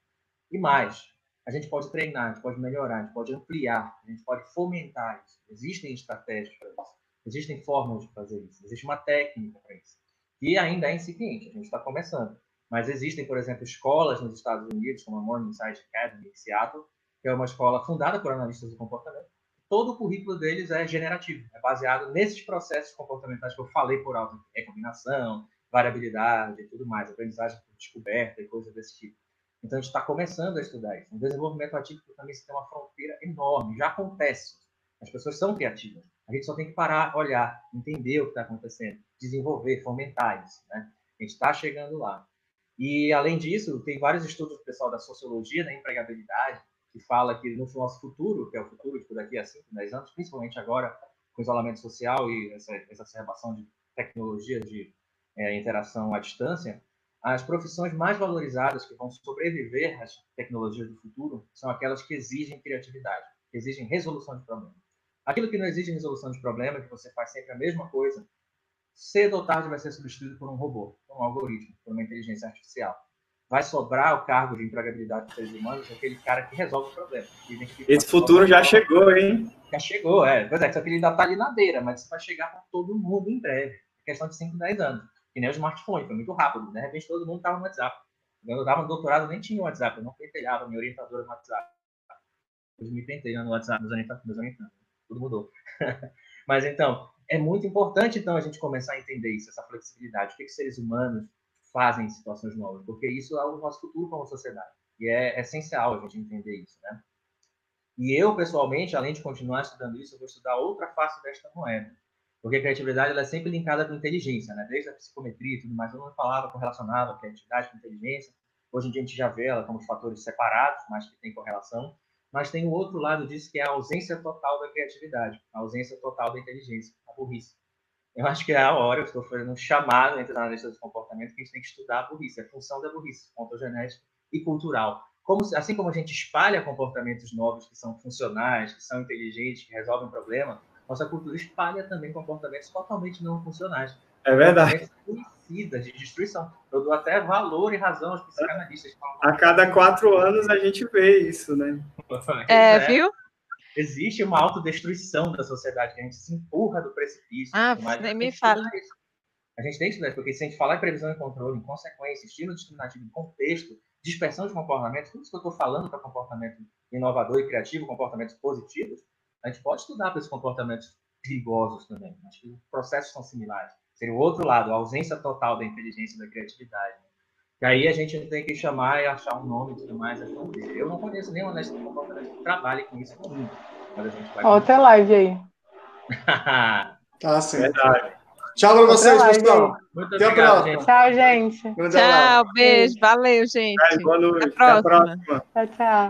[SPEAKER 5] E mais, a gente pode treinar, a gente pode melhorar, a gente pode ampliar, a gente pode fomentar isso. Existem estratégias para isso, existem formas de fazer isso, existe uma técnica para isso. E ainda é incipiente, a gente está começando. Mas existem, por exemplo, escolas nos Estados Unidos, como a Morningside Academy em Seattle, que é uma escola fundada por analistas do comportamento. Todo o currículo deles é generativo, é baseado nesses processos comportamentais que eu falei por alto, é combinação, variabilidade e tudo mais, aprendizagem por descoberta e coisas desse tipo. Então, a gente está começando a estudar isso. O desenvolvimento atípico também tem uma fronteira enorme, já acontece. As pessoas são criativas. A gente só tem que parar, olhar, entender o que está acontecendo, desenvolver, fomentar isso. Né? A gente está chegando lá. E, além disso, tem vários estudos do pessoal da sociologia da empregabilidade, que fala que no nosso futuro, que é o futuro tipo, daqui a 5, 10 anos, principalmente agora com isolamento social e essa exacerbação de tecnologias de é, interação à distância, as profissões mais valorizadas que vão sobreviver às tecnologias do futuro são aquelas que exigem criatividade, que exigem resolução de problemas. Aquilo que não exige resolução de problema, que você faz sempre a mesma coisa, cedo ou tarde vai ser substituído por um robô, por um algoritmo, por uma inteligência artificial. Vai sobrar o cargo de empregabilidade dos seres humanos aquele cara que resolve o problema.
[SPEAKER 4] Esse futuro já chegou, hein?
[SPEAKER 5] Já chegou, é. Pois é, só que ele ainda está ali na beira, mas isso vai chegar para todo mundo em breve. É questão de 5, 10 anos que nem o smartphone, foi muito rápido. De repente todo mundo estava no WhatsApp. Quando eu estava no doutorado, nem tinha WhatsApp, eu não pentelhava minha orientadora no WhatsApp. Eu me pentelhando no WhatsApp, meus orientadores, tudo mudou. <laughs> Mas então, é muito importante então a gente começar a entender isso, essa flexibilidade, o que, que seres humanos fazem em situações novas, porque isso é o nosso futuro como sociedade. E é essencial a gente entender isso, né? E eu, pessoalmente, além de continuar estudando isso, eu vou estudar outra face desta moeda, porque a criatividade ela é sempre linkada com inteligência, né? Desde a psicometria e tudo mais, todo mundo falava correlacionava a criatividade com inteligência. Hoje em dia a gente já vê ela como fatores separados, mas que tem correlação. Mas tem o outro lado disso, que é a ausência total da criatividade, a ausência total da inteligência, a burrice. Eu acho que é a hora, eu estou fazendo um chamado entre os analistas de comportamento, que a gente tem que estudar a burrice, a função da burrice, ontogenética e cultural. Como, assim como a gente espalha comportamentos novos que são funcionais, que são inteligentes, que resolvem problema, nossa cultura espalha também comportamentos totalmente não funcionais.
[SPEAKER 4] É verdade.
[SPEAKER 5] Suicidas, de destruição. Eu dou até valor e razão aos psicanalistas.
[SPEAKER 4] A cada quatro anos a gente vê isso, né?
[SPEAKER 1] É, é, viu?
[SPEAKER 5] Existe uma autodestruição da sociedade, que a gente se empurra do precipício.
[SPEAKER 1] Ah, nem me fala.
[SPEAKER 5] A gente tem que estudar isso, porque se a gente falar em previsão e controle, em consequência, estilo discriminativo, em contexto, dispersão de comportamentos, tudo isso que eu estou falando para comportamento inovador e criativo, comportamentos positivos, a gente pode estudar para esses comportamentos perigosos também. Acho que os processos são similares. Seria o outro lado, a ausência total da inteligência e da criatividade. E aí a gente tem que chamar e achar um nome e tudo mais. Eu não conheço nenhum de comportamento que trabalhe com isso no mundo.
[SPEAKER 3] Mas a. Ó, live aí. <laughs>
[SPEAKER 2] Tá sim.
[SPEAKER 4] Verdade.
[SPEAKER 2] Tchau pra vocês, pessoal.
[SPEAKER 5] Muito
[SPEAKER 2] Até a
[SPEAKER 5] obrigado,
[SPEAKER 2] próxima.
[SPEAKER 5] gente.
[SPEAKER 3] Tchau, gente.
[SPEAKER 1] Tchau, beijo, valeu, gente.
[SPEAKER 4] Boa noite.
[SPEAKER 1] Até a
[SPEAKER 4] Até a
[SPEAKER 1] próxima.
[SPEAKER 4] próxima.
[SPEAKER 3] Tchau, tchau.